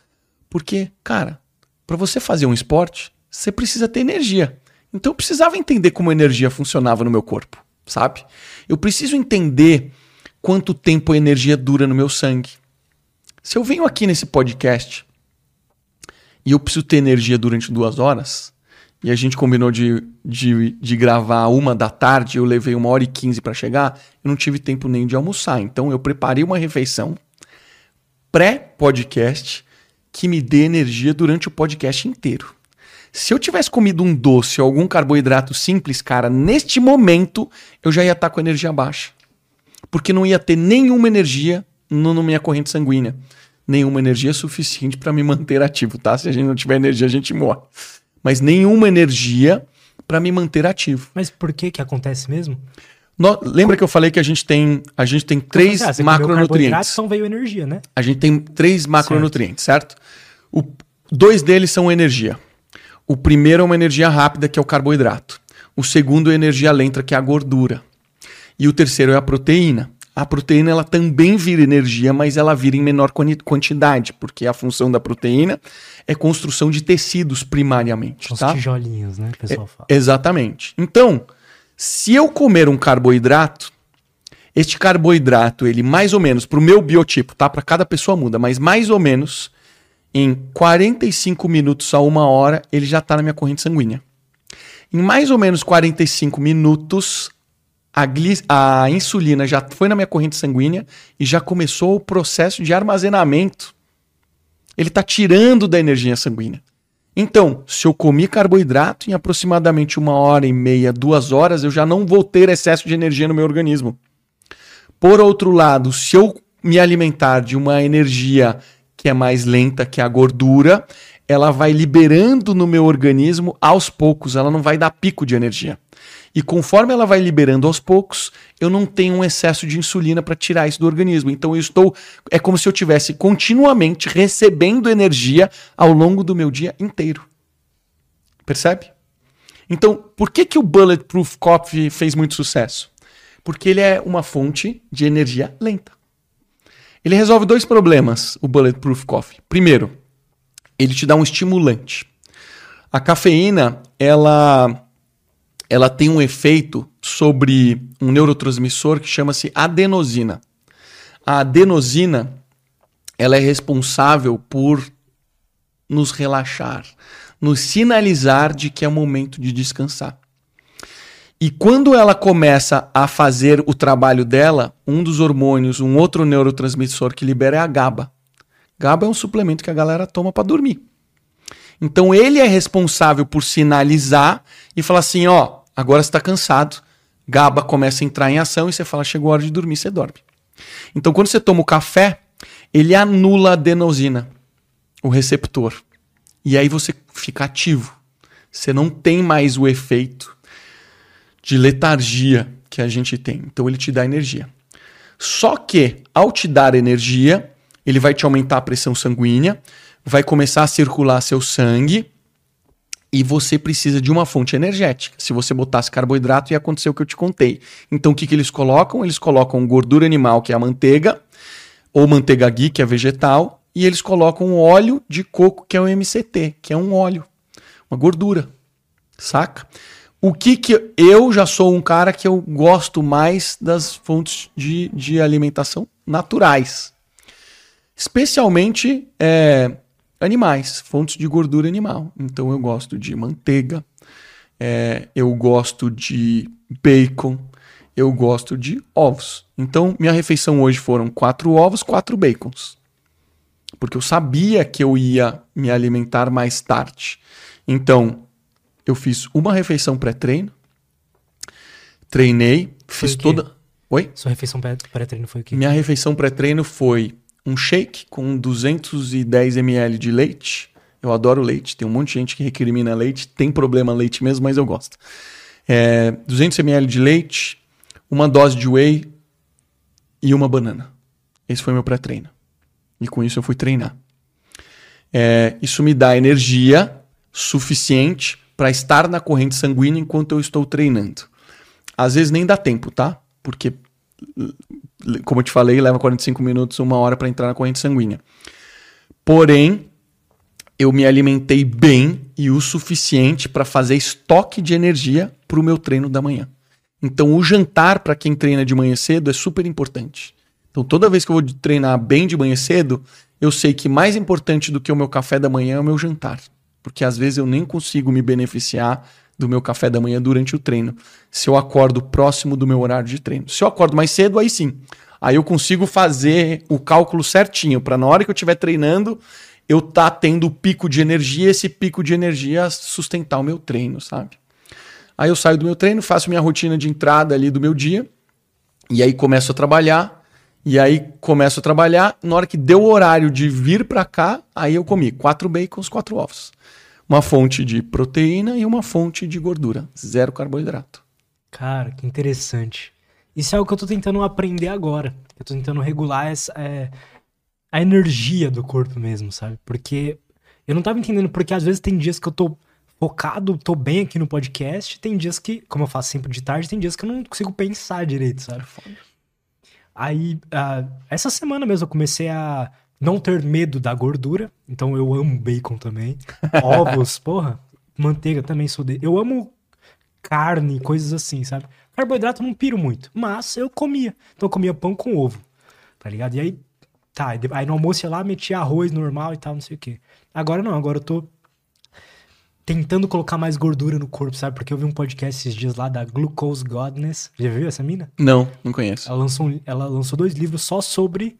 Porque, cara, para você fazer um esporte, você precisa ter energia. Então eu precisava entender como a energia funcionava no meu corpo, sabe? Eu preciso entender quanto tempo a energia dura no meu sangue. Se eu venho aqui nesse podcast e eu preciso ter energia durante duas horas, e a gente combinou de, de, de gravar uma da tarde, eu levei uma hora e quinze para chegar, eu não tive tempo nem de almoçar. Então eu preparei uma refeição pré-podcast que me dê energia durante o podcast inteiro. Se eu tivesse comido um doce ou algum carboidrato simples, cara, neste momento eu já ia estar tá com energia baixa. Porque não ia ter nenhuma energia no minha corrente sanguínea. Nenhuma energia suficiente para me manter ativo, tá? Se a gente não tiver energia, a gente morre. Mas nenhuma energia para me manter ativo. Mas por que que acontece mesmo? No, lembra que eu falei que a gente tem, a gente tem três Ah, você macronutrientes. Então veio energia, né? A gente tem três macronutrientes, certo? O, dois deles são energia. O primeiro é uma energia rápida, que é o carboidrato. O segundo é energia lenta, que é a gordura. E o terceiro é a proteína. A proteína ela também vira energia, mas ela vira em menor quantidade, porque a função da proteína é construção de tecidos primariamente, São os tá? tijolinhos, né? Que o pessoal fala. Exatamente. Então, se eu comer um carboidrato, este carboidrato, ele mais ou menos, para o meu biotipo, tá? Para cada pessoa muda, mas mais ou menos em 45 minutos a uma hora, ele já está na minha corrente sanguínea. Em mais ou menos 45 minutos, a, a insulina já foi na minha corrente sanguínea e já começou o processo de armazenamento. Ele está tirando da energia sanguínea. Então, se eu comi carboidrato em aproximadamente uma hora e meia, duas horas, eu já não vou ter excesso de energia no meu organismo. Por outro lado, se eu me alimentar de uma energia que é mais lenta, que é a gordura, ela vai liberando no meu organismo aos poucos, ela não vai dar pico de energia. E conforme ela vai liberando aos poucos, eu não tenho um excesso de insulina para tirar isso do organismo. Então eu estou é como se eu tivesse continuamente recebendo energia ao longo do meu dia inteiro. Percebe? Então, por que que o Bulletproof Coffee fez muito sucesso? Porque ele é uma fonte de energia lenta. Ele resolve dois problemas, o Bulletproof Coffee. Primeiro, ele te dá um estimulante. A cafeína, ela ela tem um efeito sobre um neurotransmissor que chama-se adenosina. A adenosina, ela é responsável por nos relaxar, nos sinalizar de que é momento de descansar. E quando ela começa a fazer o trabalho dela, um dos hormônios, um outro neurotransmissor que libera é a GABA. GABA é um suplemento que a galera toma para dormir. Então ele é responsável por sinalizar e falar assim, ó, agora você está cansado. GABA começa a entrar em ação e você fala, chegou a hora de dormir, você dorme. Então quando você toma o café, ele anula a adenosina, o receptor. E aí você fica ativo. Você não tem mais o efeito de letargia que a gente tem. Então ele te dá energia. Só que ao te dar energia, ele vai te aumentar a pressão sanguínea, vai começar a circular seu sangue e você precisa de uma fonte energética. Se você botasse carboidrato, ia acontecer o que eu te contei. Então o que, que eles colocam? Eles colocam gordura animal, que é a manteiga, ou manteiga ghee, que é vegetal, e eles colocam óleo de coco, que é o MCT, que é um óleo, uma gordura. Saca? O que que eu já sou um cara que eu gosto mais das fontes de, de alimentação naturais. Especialmente é, animais, fontes de gordura animal. Então eu gosto de manteiga, é, eu gosto de bacon, eu gosto de ovos. Então minha refeição hoje foram quatro ovos, quatro bacons. Porque eu sabia que eu ia me alimentar mais tarde. Então, eu fiz uma refeição pré-treino, treinei, Foi fiz toda. Oi? Sua refeição pré- pré-treino foi o quê? Minha refeição pré-treino foi um shake com 210 ml de leite. Eu adoro leite, tem um monte de gente que recrimina leite, tem problema leite mesmo, mas eu gosto. É, 200 ml de leite, uma dose de whey e uma banana. Esse foi meu pré-treino. E com isso eu fui treinar. É, isso me dá energia suficiente para estar na corrente sanguínea enquanto eu estou treinando. Às vezes nem dá tempo, tá? Porque, como eu te falei, leva 45 minutos, uma hora para entrar na corrente sanguínea. Porém, eu me alimentei bem e o suficiente para fazer estoque de energia para o meu treino da manhã. Então, o jantar para quem treina de manhã cedo é super importante. Então, toda vez que eu vou treinar bem de manhã cedo, eu sei que mais importante do que o meu café da manhã é o meu jantar. Porque às vezes eu nem consigo me beneficiar do meu café da manhã durante o treino, se eu acordo próximo do meu horário de treino. Se eu acordo mais cedo, aí sim. Aí eu consigo fazer o cálculo certinho para na hora que eu estiver treinando, eu tá tendo o pico de energia, esse pico de energia sustentar o meu treino, sabe? Aí eu saio do meu treino, faço minha rotina de entrada ali do meu dia, e aí começo a trabalhar. E aí começo a trabalhar. Na hora que deu o horário de vir pra cá, aí eu comi quatro bacons, quatro ovos. Uma fonte de proteína e uma fonte de gordura, zero carboidrato. Cara, que interessante. Isso é o que eu tô tentando aprender agora. Eu tô tentando regular essa, é, a energia do corpo mesmo, sabe? Porque eu não tava entendendo, porque às vezes tem dias que eu tô focado, tô bem aqui no podcast, tem dias que, como eu faço sempre de tarde, tem dias que eu não consigo pensar direito, sabe? Aí, uh, essa semana mesmo eu comecei a não ter medo da gordura, então eu amo bacon também. Ovos, porra, manteiga também sou de... Eu amo carne, coisas assim, sabe? Carboidrato não piro muito, mas eu comia. Então eu comia pão com ovo, tá ligado? E aí, tá, aí no almoço ia lá, metia arroz normal e tal, não sei o quê. Agora não, agora eu tô tentando colocar mais gordura no corpo, sabe? Porque eu vi um podcast esses dias lá da Glucose Godness. Já viu essa mina? Não, não conheço. Ela lançou, ela lançou dois livros só sobre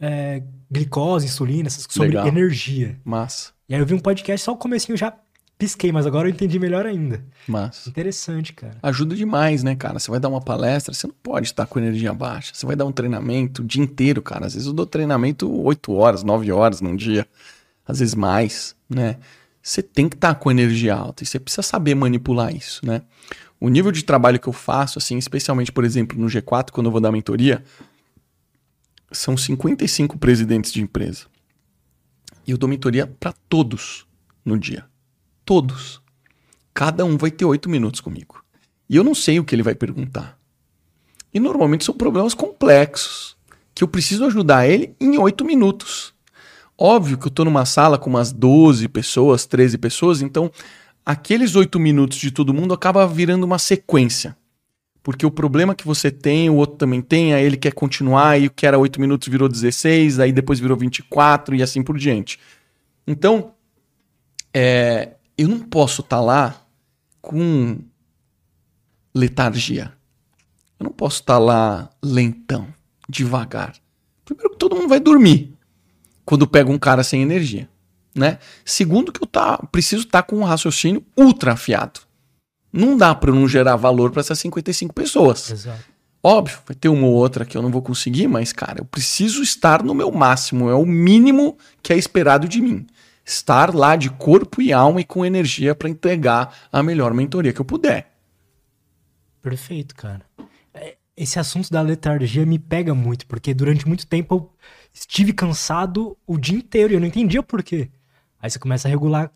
é, glicose, insulina, essas, sobre Legal. energia. Massa. E aí eu vi um podcast, só o comecinho já pisquei, mas agora eu entendi melhor ainda. Massa. Interessante, cara. Ajuda demais, né, cara? Você vai dar uma palestra, você não pode estar com energia baixa. Você vai dar um treinamento o dia inteiro, cara. Às vezes eu dou treinamento 8 horas, 9 horas num dia. Às vezes mais, né? Você tem que estar com energia alta e você precisa saber manipular isso, né? O nível de trabalho que eu faço, assim, especialmente, por exemplo, no G4, quando eu vou dar mentoria, são 55 presidentes de empresa. E eu dou mentoria para todos no dia todos. Cada um vai ter oito minutos comigo. E eu não sei o que ele vai perguntar. E normalmente são problemas complexos, que eu preciso ajudar ele em oito minutos. Óbvio que eu estou numa sala com umas 12 pessoas, 13 pessoas, então aqueles oito minutos de todo mundo acaba virando uma sequência. Porque o problema que você tem, o outro também tem, aí ele quer continuar, e o que era oito minutos virou 16, aí depois virou 24 e assim por diante. Então, é, eu não posso estar tá lá com letargia. Eu não posso estar tá lá lentão, devagar. Primeiro que todo mundo vai dormir quando pega um cara sem energia, né? Segundo que eu tá, preciso estar tá com um raciocínio ultra afiado. Não dá para não gerar valor para essas 55 pessoas. Exato. Óbvio, vai ter uma ou outra que eu não vou conseguir, mas cara, eu preciso estar no meu máximo, é o mínimo que é esperado de mim estar lá de corpo e alma e com energia para entregar a melhor mentoria que eu puder. Perfeito, cara. É, esse assunto da letargia me pega muito, porque durante muito tempo eu estive cansado o dia inteiro e eu não entendia por quê. Aí você começa a regular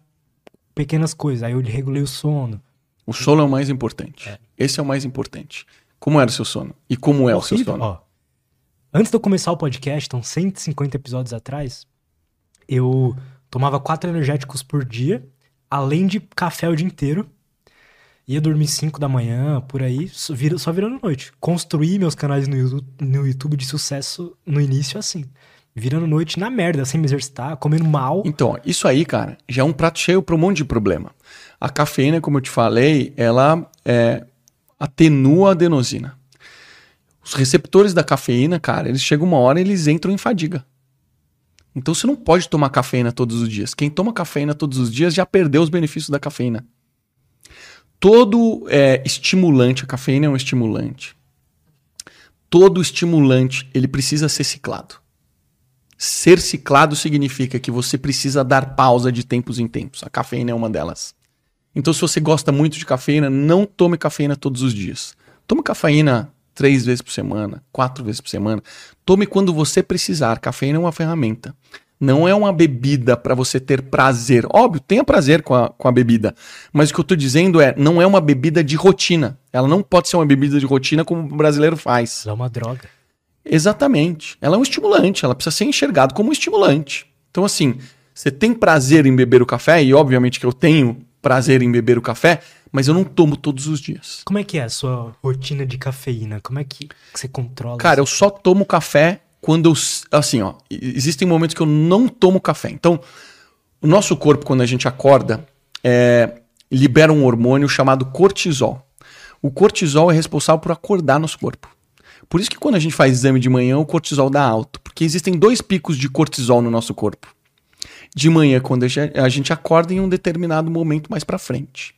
pequenas coisas, aí eu regulei o sono. O sono é o mais importante. É. Esse é o mais importante. Como era o seu sono? E como é Horrível. o seu sono? Ó, antes de eu começar o podcast, então 150 episódios atrás, eu Tomava quatro energéticos por dia, além de café o dia inteiro. Ia dormir 5 da manhã, por aí, só, vira, só virando noite. Construí meus canais no YouTube, no YouTube de sucesso no início assim. Virando noite na merda, sem me exercitar, comendo mal. Então, isso aí, cara, já é um prato cheio para um monte de problema. A cafeína, como eu te falei, ela é, atenua a adenosina. Os receptores da cafeína, cara, eles chegam uma hora e eles entram em fadiga. Então você não pode tomar cafeína todos os dias. Quem toma cafeína todos os dias já perdeu os benefícios da cafeína. Todo é, estimulante, a cafeína é um estimulante. Todo estimulante ele precisa ser ciclado. Ser ciclado significa que você precisa dar pausa de tempos em tempos. A cafeína é uma delas. Então, se você gosta muito de cafeína, não tome cafeína todos os dias. Tome cafeína três vezes por semana, quatro vezes por semana. Tome quando você precisar. Cafeína é uma ferramenta. Não é uma bebida para você ter prazer. Óbvio, tenha prazer com a, com a bebida. Mas o que eu estou dizendo é, não é uma bebida de rotina. Ela não pode ser uma bebida de rotina como o brasileiro faz. Ela é uma droga. Exatamente. Ela é um estimulante. Ela precisa ser enxergada como um estimulante. Então, assim, você tem prazer em beber o café, e obviamente que eu tenho prazer em beber o café, mas eu não tomo todos os dias. Como é que é a sua rotina de cafeína? Como é que você controla? Cara, eu só tomo café quando eu. Assim, ó. Existem momentos que eu não tomo café. Então, o nosso corpo, quando a gente acorda, é, libera um hormônio chamado cortisol. O cortisol é responsável por acordar nosso corpo. Por isso que quando a gente faz exame de manhã, o cortisol dá alto. Porque existem dois picos de cortisol no nosso corpo. De manhã, quando a gente acorda, em um determinado momento mais para frente.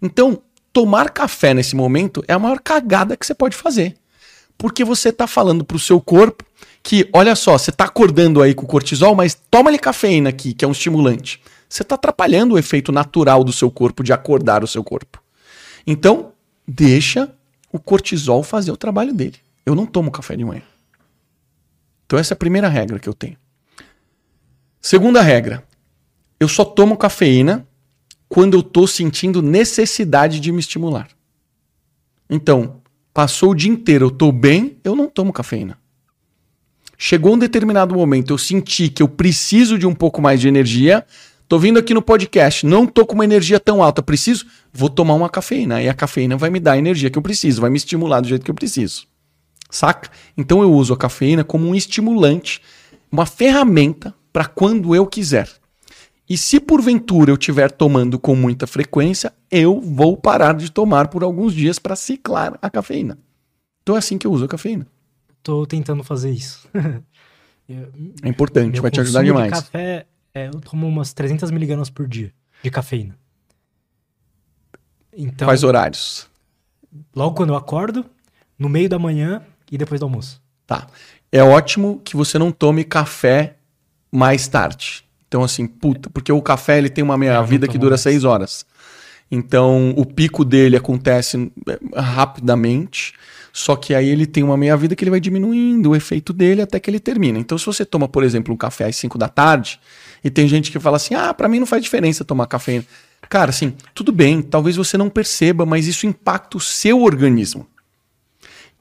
Então, tomar café nesse momento é a maior cagada que você pode fazer. Porque você está falando para o seu corpo que, olha só, você tá acordando aí com cortisol, mas toma ali cafeína aqui, que é um estimulante. Você tá atrapalhando o efeito natural do seu corpo de acordar o seu corpo. Então, deixa o cortisol fazer o trabalho dele. Eu não tomo café de manhã. Então essa é a primeira regra que eu tenho. Segunda regra, eu só tomo cafeína quando eu estou sentindo necessidade de me estimular. Então, passou o dia inteiro, eu estou bem, eu não tomo cafeína. Chegou um determinado momento, eu senti que eu preciso de um pouco mais de energia, Tô vindo aqui no podcast, não tô com uma energia tão alta, preciso, vou tomar uma cafeína. E a cafeína vai me dar a energia que eu preciso, vai me estimular do jeito que eu preciso. Saca? Então eu uso a cafeína como um estimulante, uma ferramenta para quando eu quiser. E se porventura eu estiver tomando com muita frequência, eu vou parar de tomar por alguns dias para ciclar a cafeína. Então é assim que eu uso a cafeína. Tô tentando fazer isso. é importante, vai te ajudar demais. De café, é, eu tomo umas 300 miligramas por dia de cafeína. Então, Quais horários? Logo quando eu acordo, no meio da manhã e depois do almoço. Tá. É ótimo que você não tome café mais tarde. Então, assim, puta, porque o café ele tem uma meia-vida que dura mais. seis horas. Então, o pico dele acontece é, rapidamente, só que aí ele tem uma meia-vida que ele vai diminuindo o efeito dele até que ele termina. Então, se você toma, por exemplo, um café às 5 da tarde, e tem gente que fala assim: ah, para mim não faz diferença tomar cafeína. Cara, assim, tudo bem, talvez você não perceba, mas isso impacta o seu organismo.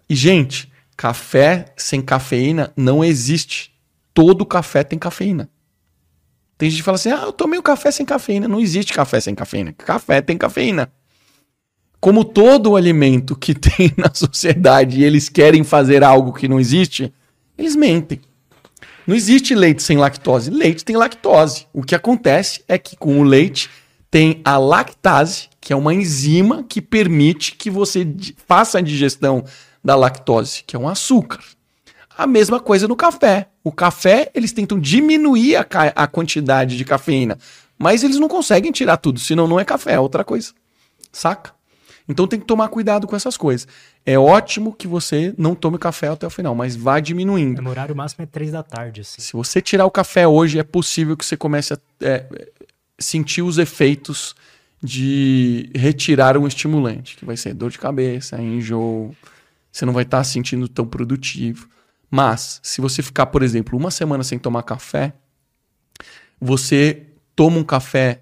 E, gente, café sem cafeína não existe. Todo café tem cafeína. Tem gente que fala assim: ah, eu tomei um café sem cafeína. Não existe café sem cafeína. Café tem cafeína. Como todo alimento que tem na sociedade e eles querem fazer algo que não existe, eles mentem. Não existe leite sem lactose. Leite tem lactose. O que acontece é que com o leite tem a lactase, que é uma enzima que permite que você faça a digestão da lactose, que é um açúcar. A mesma coisa no café. O café, eles tentam diminuir a, a quantidade de cafeína, mas eles não conseguem tirar tudo, senão não é café, é outra coisa. Saca? Então tem que tomar cuidado com essas coisas. É ótimo que você não tome café até o final, mas vá diminuindo. O horário máximo é três da tarde. Assim. Se você tirar o café hoje, é possível que você comece a é, sentir os efeitos de retirar um estimulante, que vai ser dor de cabeça, enjoo. Você não vai estar tá se sentindo tão produtivo. Mas, se você ficar, por exemplo, uma semana sem tomar café, você toma um café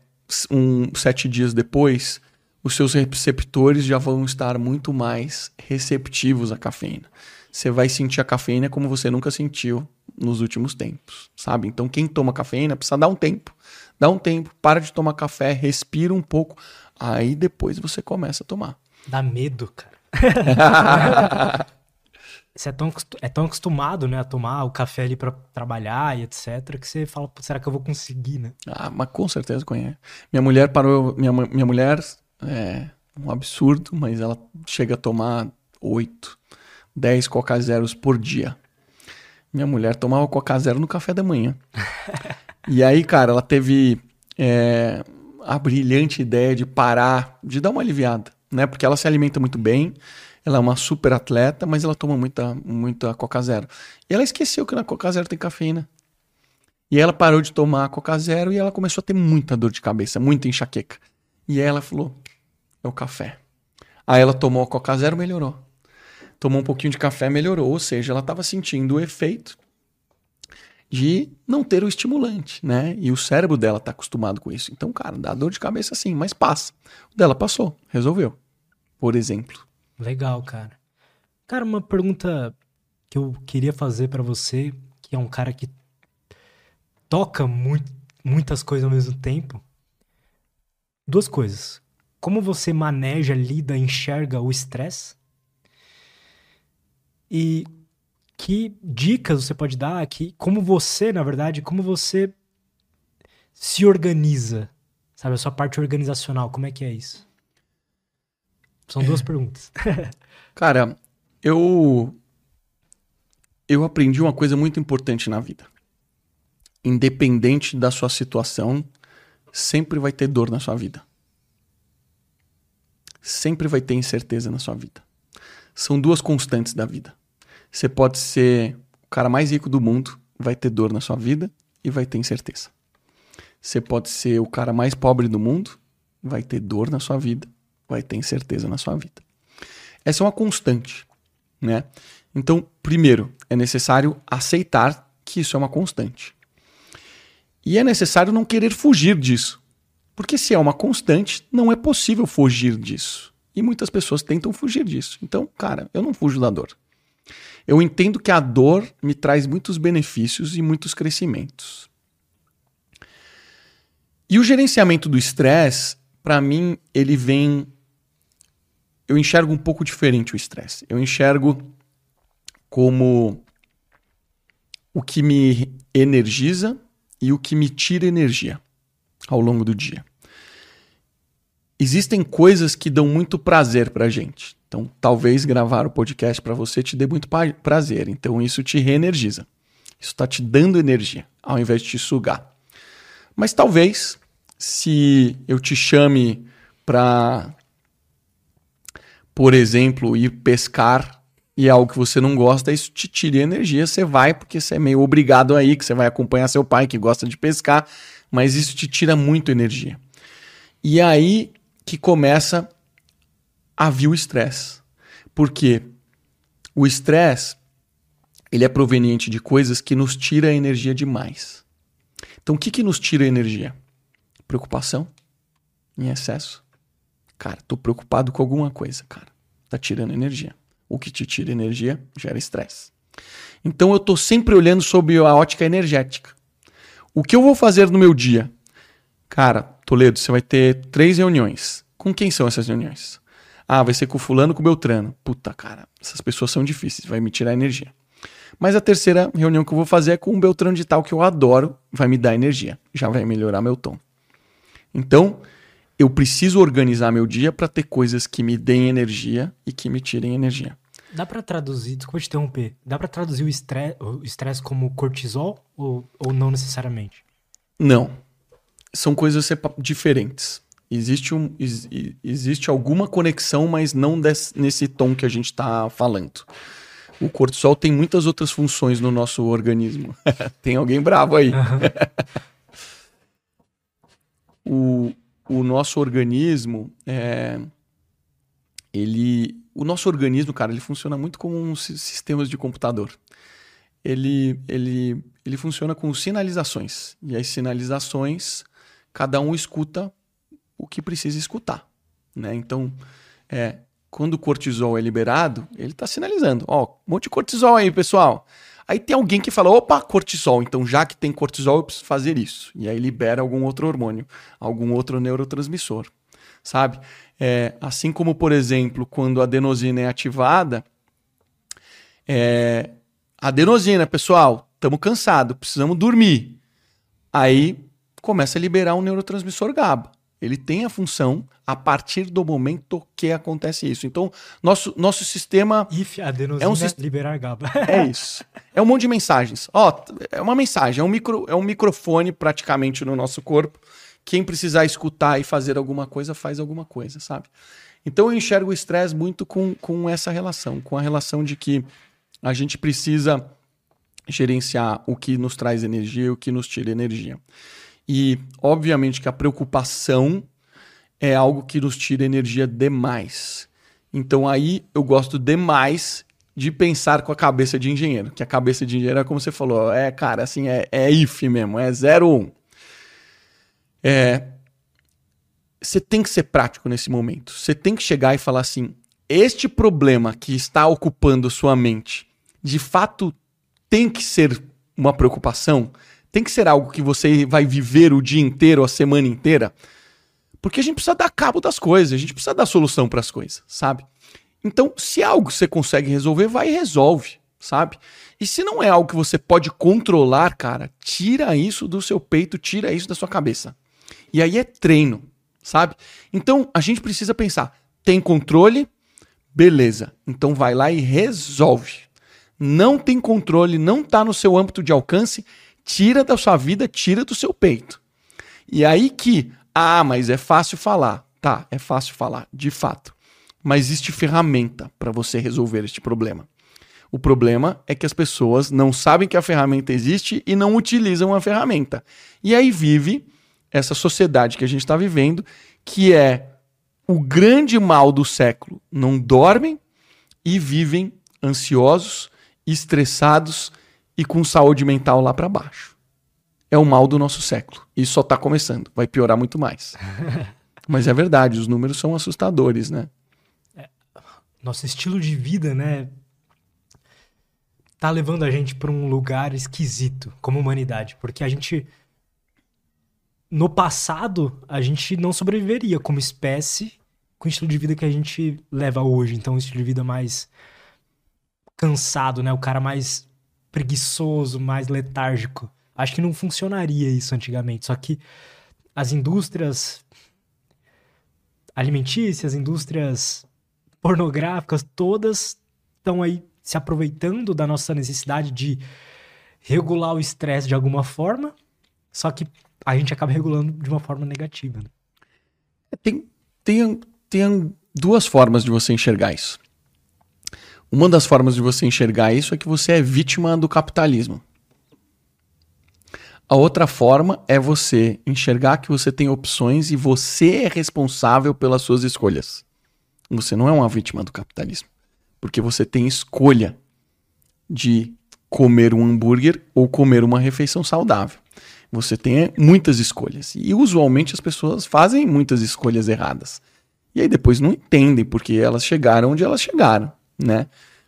um, sete dias depois, os seus receptores já vão estar muito mais receptivos à cafeína. Você vai sentir a cafeína como você nunca sentiu nos últimos tempos, sabe? Então, quem toma cafeína precisa dar um tempo. Dá um tempo, para de tomar café, respira um pouco, aí depois você começa a tomar. Dá medo, cara. você é tão, é tão acostumado, né, a tomar o café ali para trabalhar e etc, que você fala, será que eu vou conseguir, né? Ah, mas com certeza conhece. Minha mulher parou, minha, minha mulher é um absurdo, mas ela chega a tomar 8, 10 Coca Zeros por dia. Minha mulher tomava Coca Zero no café da manhã. e aí, cara, ela teve é, a brilhante ideia de parar, de dar uma aliviada, né? Porque ela se alimenta muito bem, ela é uma super atleta, mas ela toma muita, muita Coca Zero. E ela esqueceu que na Coca Zero tem cafeína. E ela parou de tomar a Coca Zero e ela começou a ter muita dor de cabeça, muita enxaqueca. E ela falou: é o café. Aí ela tomou a Coca Zero, melhorou. Tomou um pouquinho de café, melhorou. Ou seja, ela estava sentindo o efeito de não ter o estimulante, né? E o cérebro dela está acostumado com isso. Então, cara, dá dor de cabeça sim, mas passa. O dela passou, resolveu. Por exemplo. Legal, cara. Cara, uma pergunta que eu queria fazer para você, que é um cara que toca muitas coisas ao mesmo tempo. Duas coisas como você maneja, lida, enxerga o estresse e que dicas você pode dar aqui, como você, na verdade, como você se organiza, sabe, a sua parte organizacional, como é que é isso? São duas perguntas. Cara, eu eu aprendi uma coisa muito importante na vida. Independente da sua situação, sempre vai ter dor na sua vida sempre vai ter incerteza na sua vida. São duas constantes da vida. Você pode ser o cara mais rico do mundo vai ter dor na sua vida e vai ter incerteza. Você pode ser o cara mais pobre do mundo, vai ter dor na sua vida, vai ter incerteza na sua vida. Essa é uma constante, né? Então, primeiro, é necessário aceitar que isso é uma constante. E é necessário não querer fugir disso. Porque se é uma constante, não é possível fugir disso. E muitas pessoas tentam fugir disso. Então, cara, eu não fujo da dor. Eu entendo que a dor me traz muitos benefícios e muitos crescimentos. E o gerenciamento do estresse, para mim, ele vem. Eu enxergo um pouco diferente o estresse. Eu enxergo como o que me energiza e o que me tira energia ao longo do dia. Existem coisas que dão muito prazer pra gente. Então, talvez gravar o podcast para você te dê muito prazer. Então, isso te reenergiza. Isso está te dando energia, ao invés de te sugar. Mas talvez, se eu te chame para, por exemplo, ir pescar e é algo que você não gosta, isso te tira energia. Você vai porque você é meio obrigado aí, que você vai acompanhar seu pai que gosta de pescar, mas isso te tira muito energia. E aí que começa a vir o estresse. Porque o estresse ele é proveniente de coisas que nos tira energia demais. Então, o que, que nos tira energia? Preocupação em excesso. Cara, tô preocupado com alguma coisa, cara. Tá tirando energia. O que te tira energia gera estresse. Então eu estou sempre olhando sobre a ótica energética. O que eu vou fazer no meu dia? Cara, Toledo, você vai ter três reuniões. Com quem são essas reuniões? Ah, vai ser com fulano, com Beltrano. Puta, cara, essas pessoas são difíceis, vai me tirar energia. Mas a terceira reunião que eu vou fazer é com um Beltrano de tal que eu adoro, vai me dar energia, já vai melhorar meu tom. Então, eu preciso organizar meu dia para ter coisas que me deem energia e que me tirem energia. Dá para traduzir, desculpa te interromper, dá para traduzir o estresse, o estresse como cortisol ou, ou não necessariamente? Não. São coisas diferentes. Existe, um, existe alguma conexão, mas não desse, nesse tom que a gente está falando. O cortisol tem muitas outras funções no nosso organismo. tem alguém bravo aí. O, o nosso organismo é, ele o nosso organismo cara ele funciona muito como um sistemas de computador. Ele ele ele funciona com sinalizações. E as sinalizações cada um escuta o que precisa escutar né? Então é quando o cortisol é liberado ele está sinalizando. Ó um monte de cortisol aí pessoal Aí tem alguém que fala, opa, cortisol, então já que tem cortisol, eu preciso fazer isso. E aí libera algum outro hormônio, algum outro neurotransmissor, sabe? É, assim como, por exemplo, quando a adenosina é ativada, é, adenosina, pessoal, estamos cansados, precisamos dormir. Aí começa a liberar um neurotransmissor GABA. Ele tem a função a partir do momento que acontece isso. Então, nosso, nosso sistema. If adenosina é um sist... liberar GABA. é isso. É um monte de mensagens. Ó, é uma mensagem, é um, micro, é um microfone praticamente no nosso corpo. Quem precisar escutar e fazer alguma coisa, faz alguma coisa, sabe? Então eu enxergo o estresse muito com, com essa relação, com a relação de que a gente precisa gerenciar o que nos traz energia e o que nos tira energia. E, obviamente, que a preocupação é algo que nos tira energia demais. Então, aí eu gosto demais de pensar com a cabeça de engenheiro. Que a cabeça de engenheiro é como você falou, é, cara, assim, é, é if mesmo, é 0 ou 1. Um. É, você tem que ser prático nesse momento. Você tem que chegar e falar assim: este problema que está ocupando sua mente, de fato tem que ser uma preocupação? Tem que ser algo que você vai viver o dia inteiro, a semana inteira, porque a gente precisa dar cabo das coisas, a gente precisa dar solução para as coisas, sabe? Então, se é algo você consegue resolver, vai e resolve, sabe? E se não é algo que você pode controlar, cara, tira isso do seu peito, tira isso da sua cabeça. E aí é treino, sabe? Então, a gente precisa pensar, tem controle? Beleza. Então vai lá e resolve. Não tem controle, não está no seu âmbito de alcance, tira da sua vida, tira do seu peito. E aí que, ah, mas é fácil falar. Tá, é fácil falar, de fato. Mas existe ferramenta para você resolver este problema. O problema é que as pessoas não sabem que a ferramenta existe e não utilizam a ferramenta. E aí vive essa sociedade que a gente está vivendo, que é o grande mal do século. Não dormem e vivem ansiosos, estressados e com saúde mental lá para baixo. É o mal do nosso século. E só está começando. Vai piorar muito mais. Mas é verdade, os números são assustadores, né? É, nosso estilo de vida, né? Tá levando a gente para um lugar esquisito como humanidade, porque a gente no passado a gente não sobreviveria como espécie com o estilo de vida que a gente leva hoje, então um estilo de vida mais cansado, né? O cara mais preguiçoso, mais letárgico. Acho que não funcionaria isso antigamente, só que as indústrias alimentícias, indústrias pornográficas, todas estão aí se aproveitando da nossa necessidade de regular o estresse de alguma forma, só que a gente acaba regulando de uma forma negativa. Né? Tem, tem, tem duas formas de você enxergar isso. Uma das formas de você enxergar isso é que você é vítima do capitalismo. A outra forma é você enxergar que você tem opções e você é responsável pelas suas escolhas. Você não é uma vítima do capitalismo. Porque você tem escolha de comer um hambúrguer ou comer uma refeição saudável. Você tem muitas escolhas. E usualmente as pessoas fazem muitas escolhas erradas. E aí depois não entendem porque elas chegaram onde elas chegaram, né?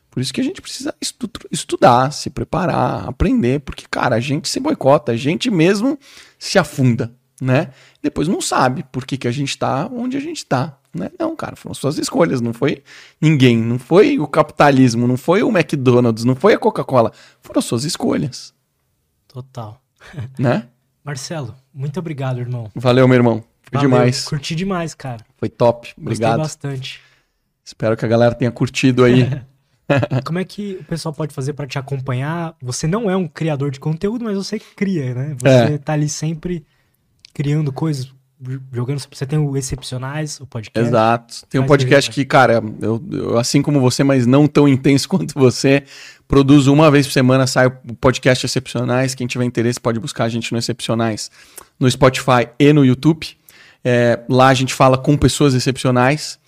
Por isso que a gente precisa estu estudar, se preparar, aprender, porque, cara, a gente se boicota, a gente mesmo se afunda, né? Depois não sabe por que, que a gente está onde a gente está. Né? Não, cara, foram suas escolhas, não foi ninguém, não foi o capitalismo, não foi o McDonald's, não foi a Coca-Cola, foram suas escolhas. Total. Né? Marcelo, muito obrigado, irmão. Valeu, meu irmão. Foi demais. Curti demais, cara. Foi top. Obrigado. Gostei bastante. Espero que a galera tenha curtido aí. Como é que o pessoal pode fazer para te acompanhar? Você não é um criador de conteúdo, mas você cria, né? Você é. tá ali sempre criando coisas, jogando. Você tem o Excepcionais, o podcast. Exato. Tem um podcast que, cara, eu, eu, assim como você, mas não tão intenso quanto você, produzo uma vez por semana, sai o podcast Excepcionais. Quem tiver interesse pode buscar a gente no Excepcionais, no Spotify e no YouTube. É, lá a gente fala com pessoas excepcionais.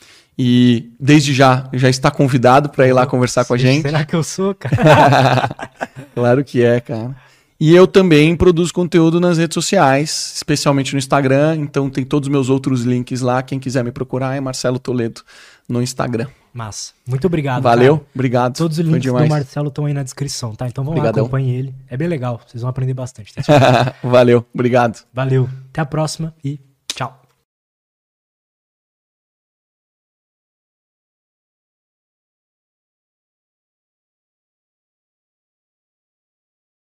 E desde já, já está convidado para ir lá conversar com a gente. Será que eu sou, cara? claro que é, cara. E eu também produzo conteúdo nas redes sociais, especialmente no Instagram. Então tem todos os meus outros links lá. Quem quiser me procurar é Marcelo Toledo no Instagram. Massa. Muito obrigado. Valeu, cara. obrigado. Todos os links do Marcelo estão aí na descrição, tá? Então vão Obrigadão. lá, acompanhe ele. É bem legal, vocês vão aprender bastante. Valeu, obrigado. Valeu. Até a próxima e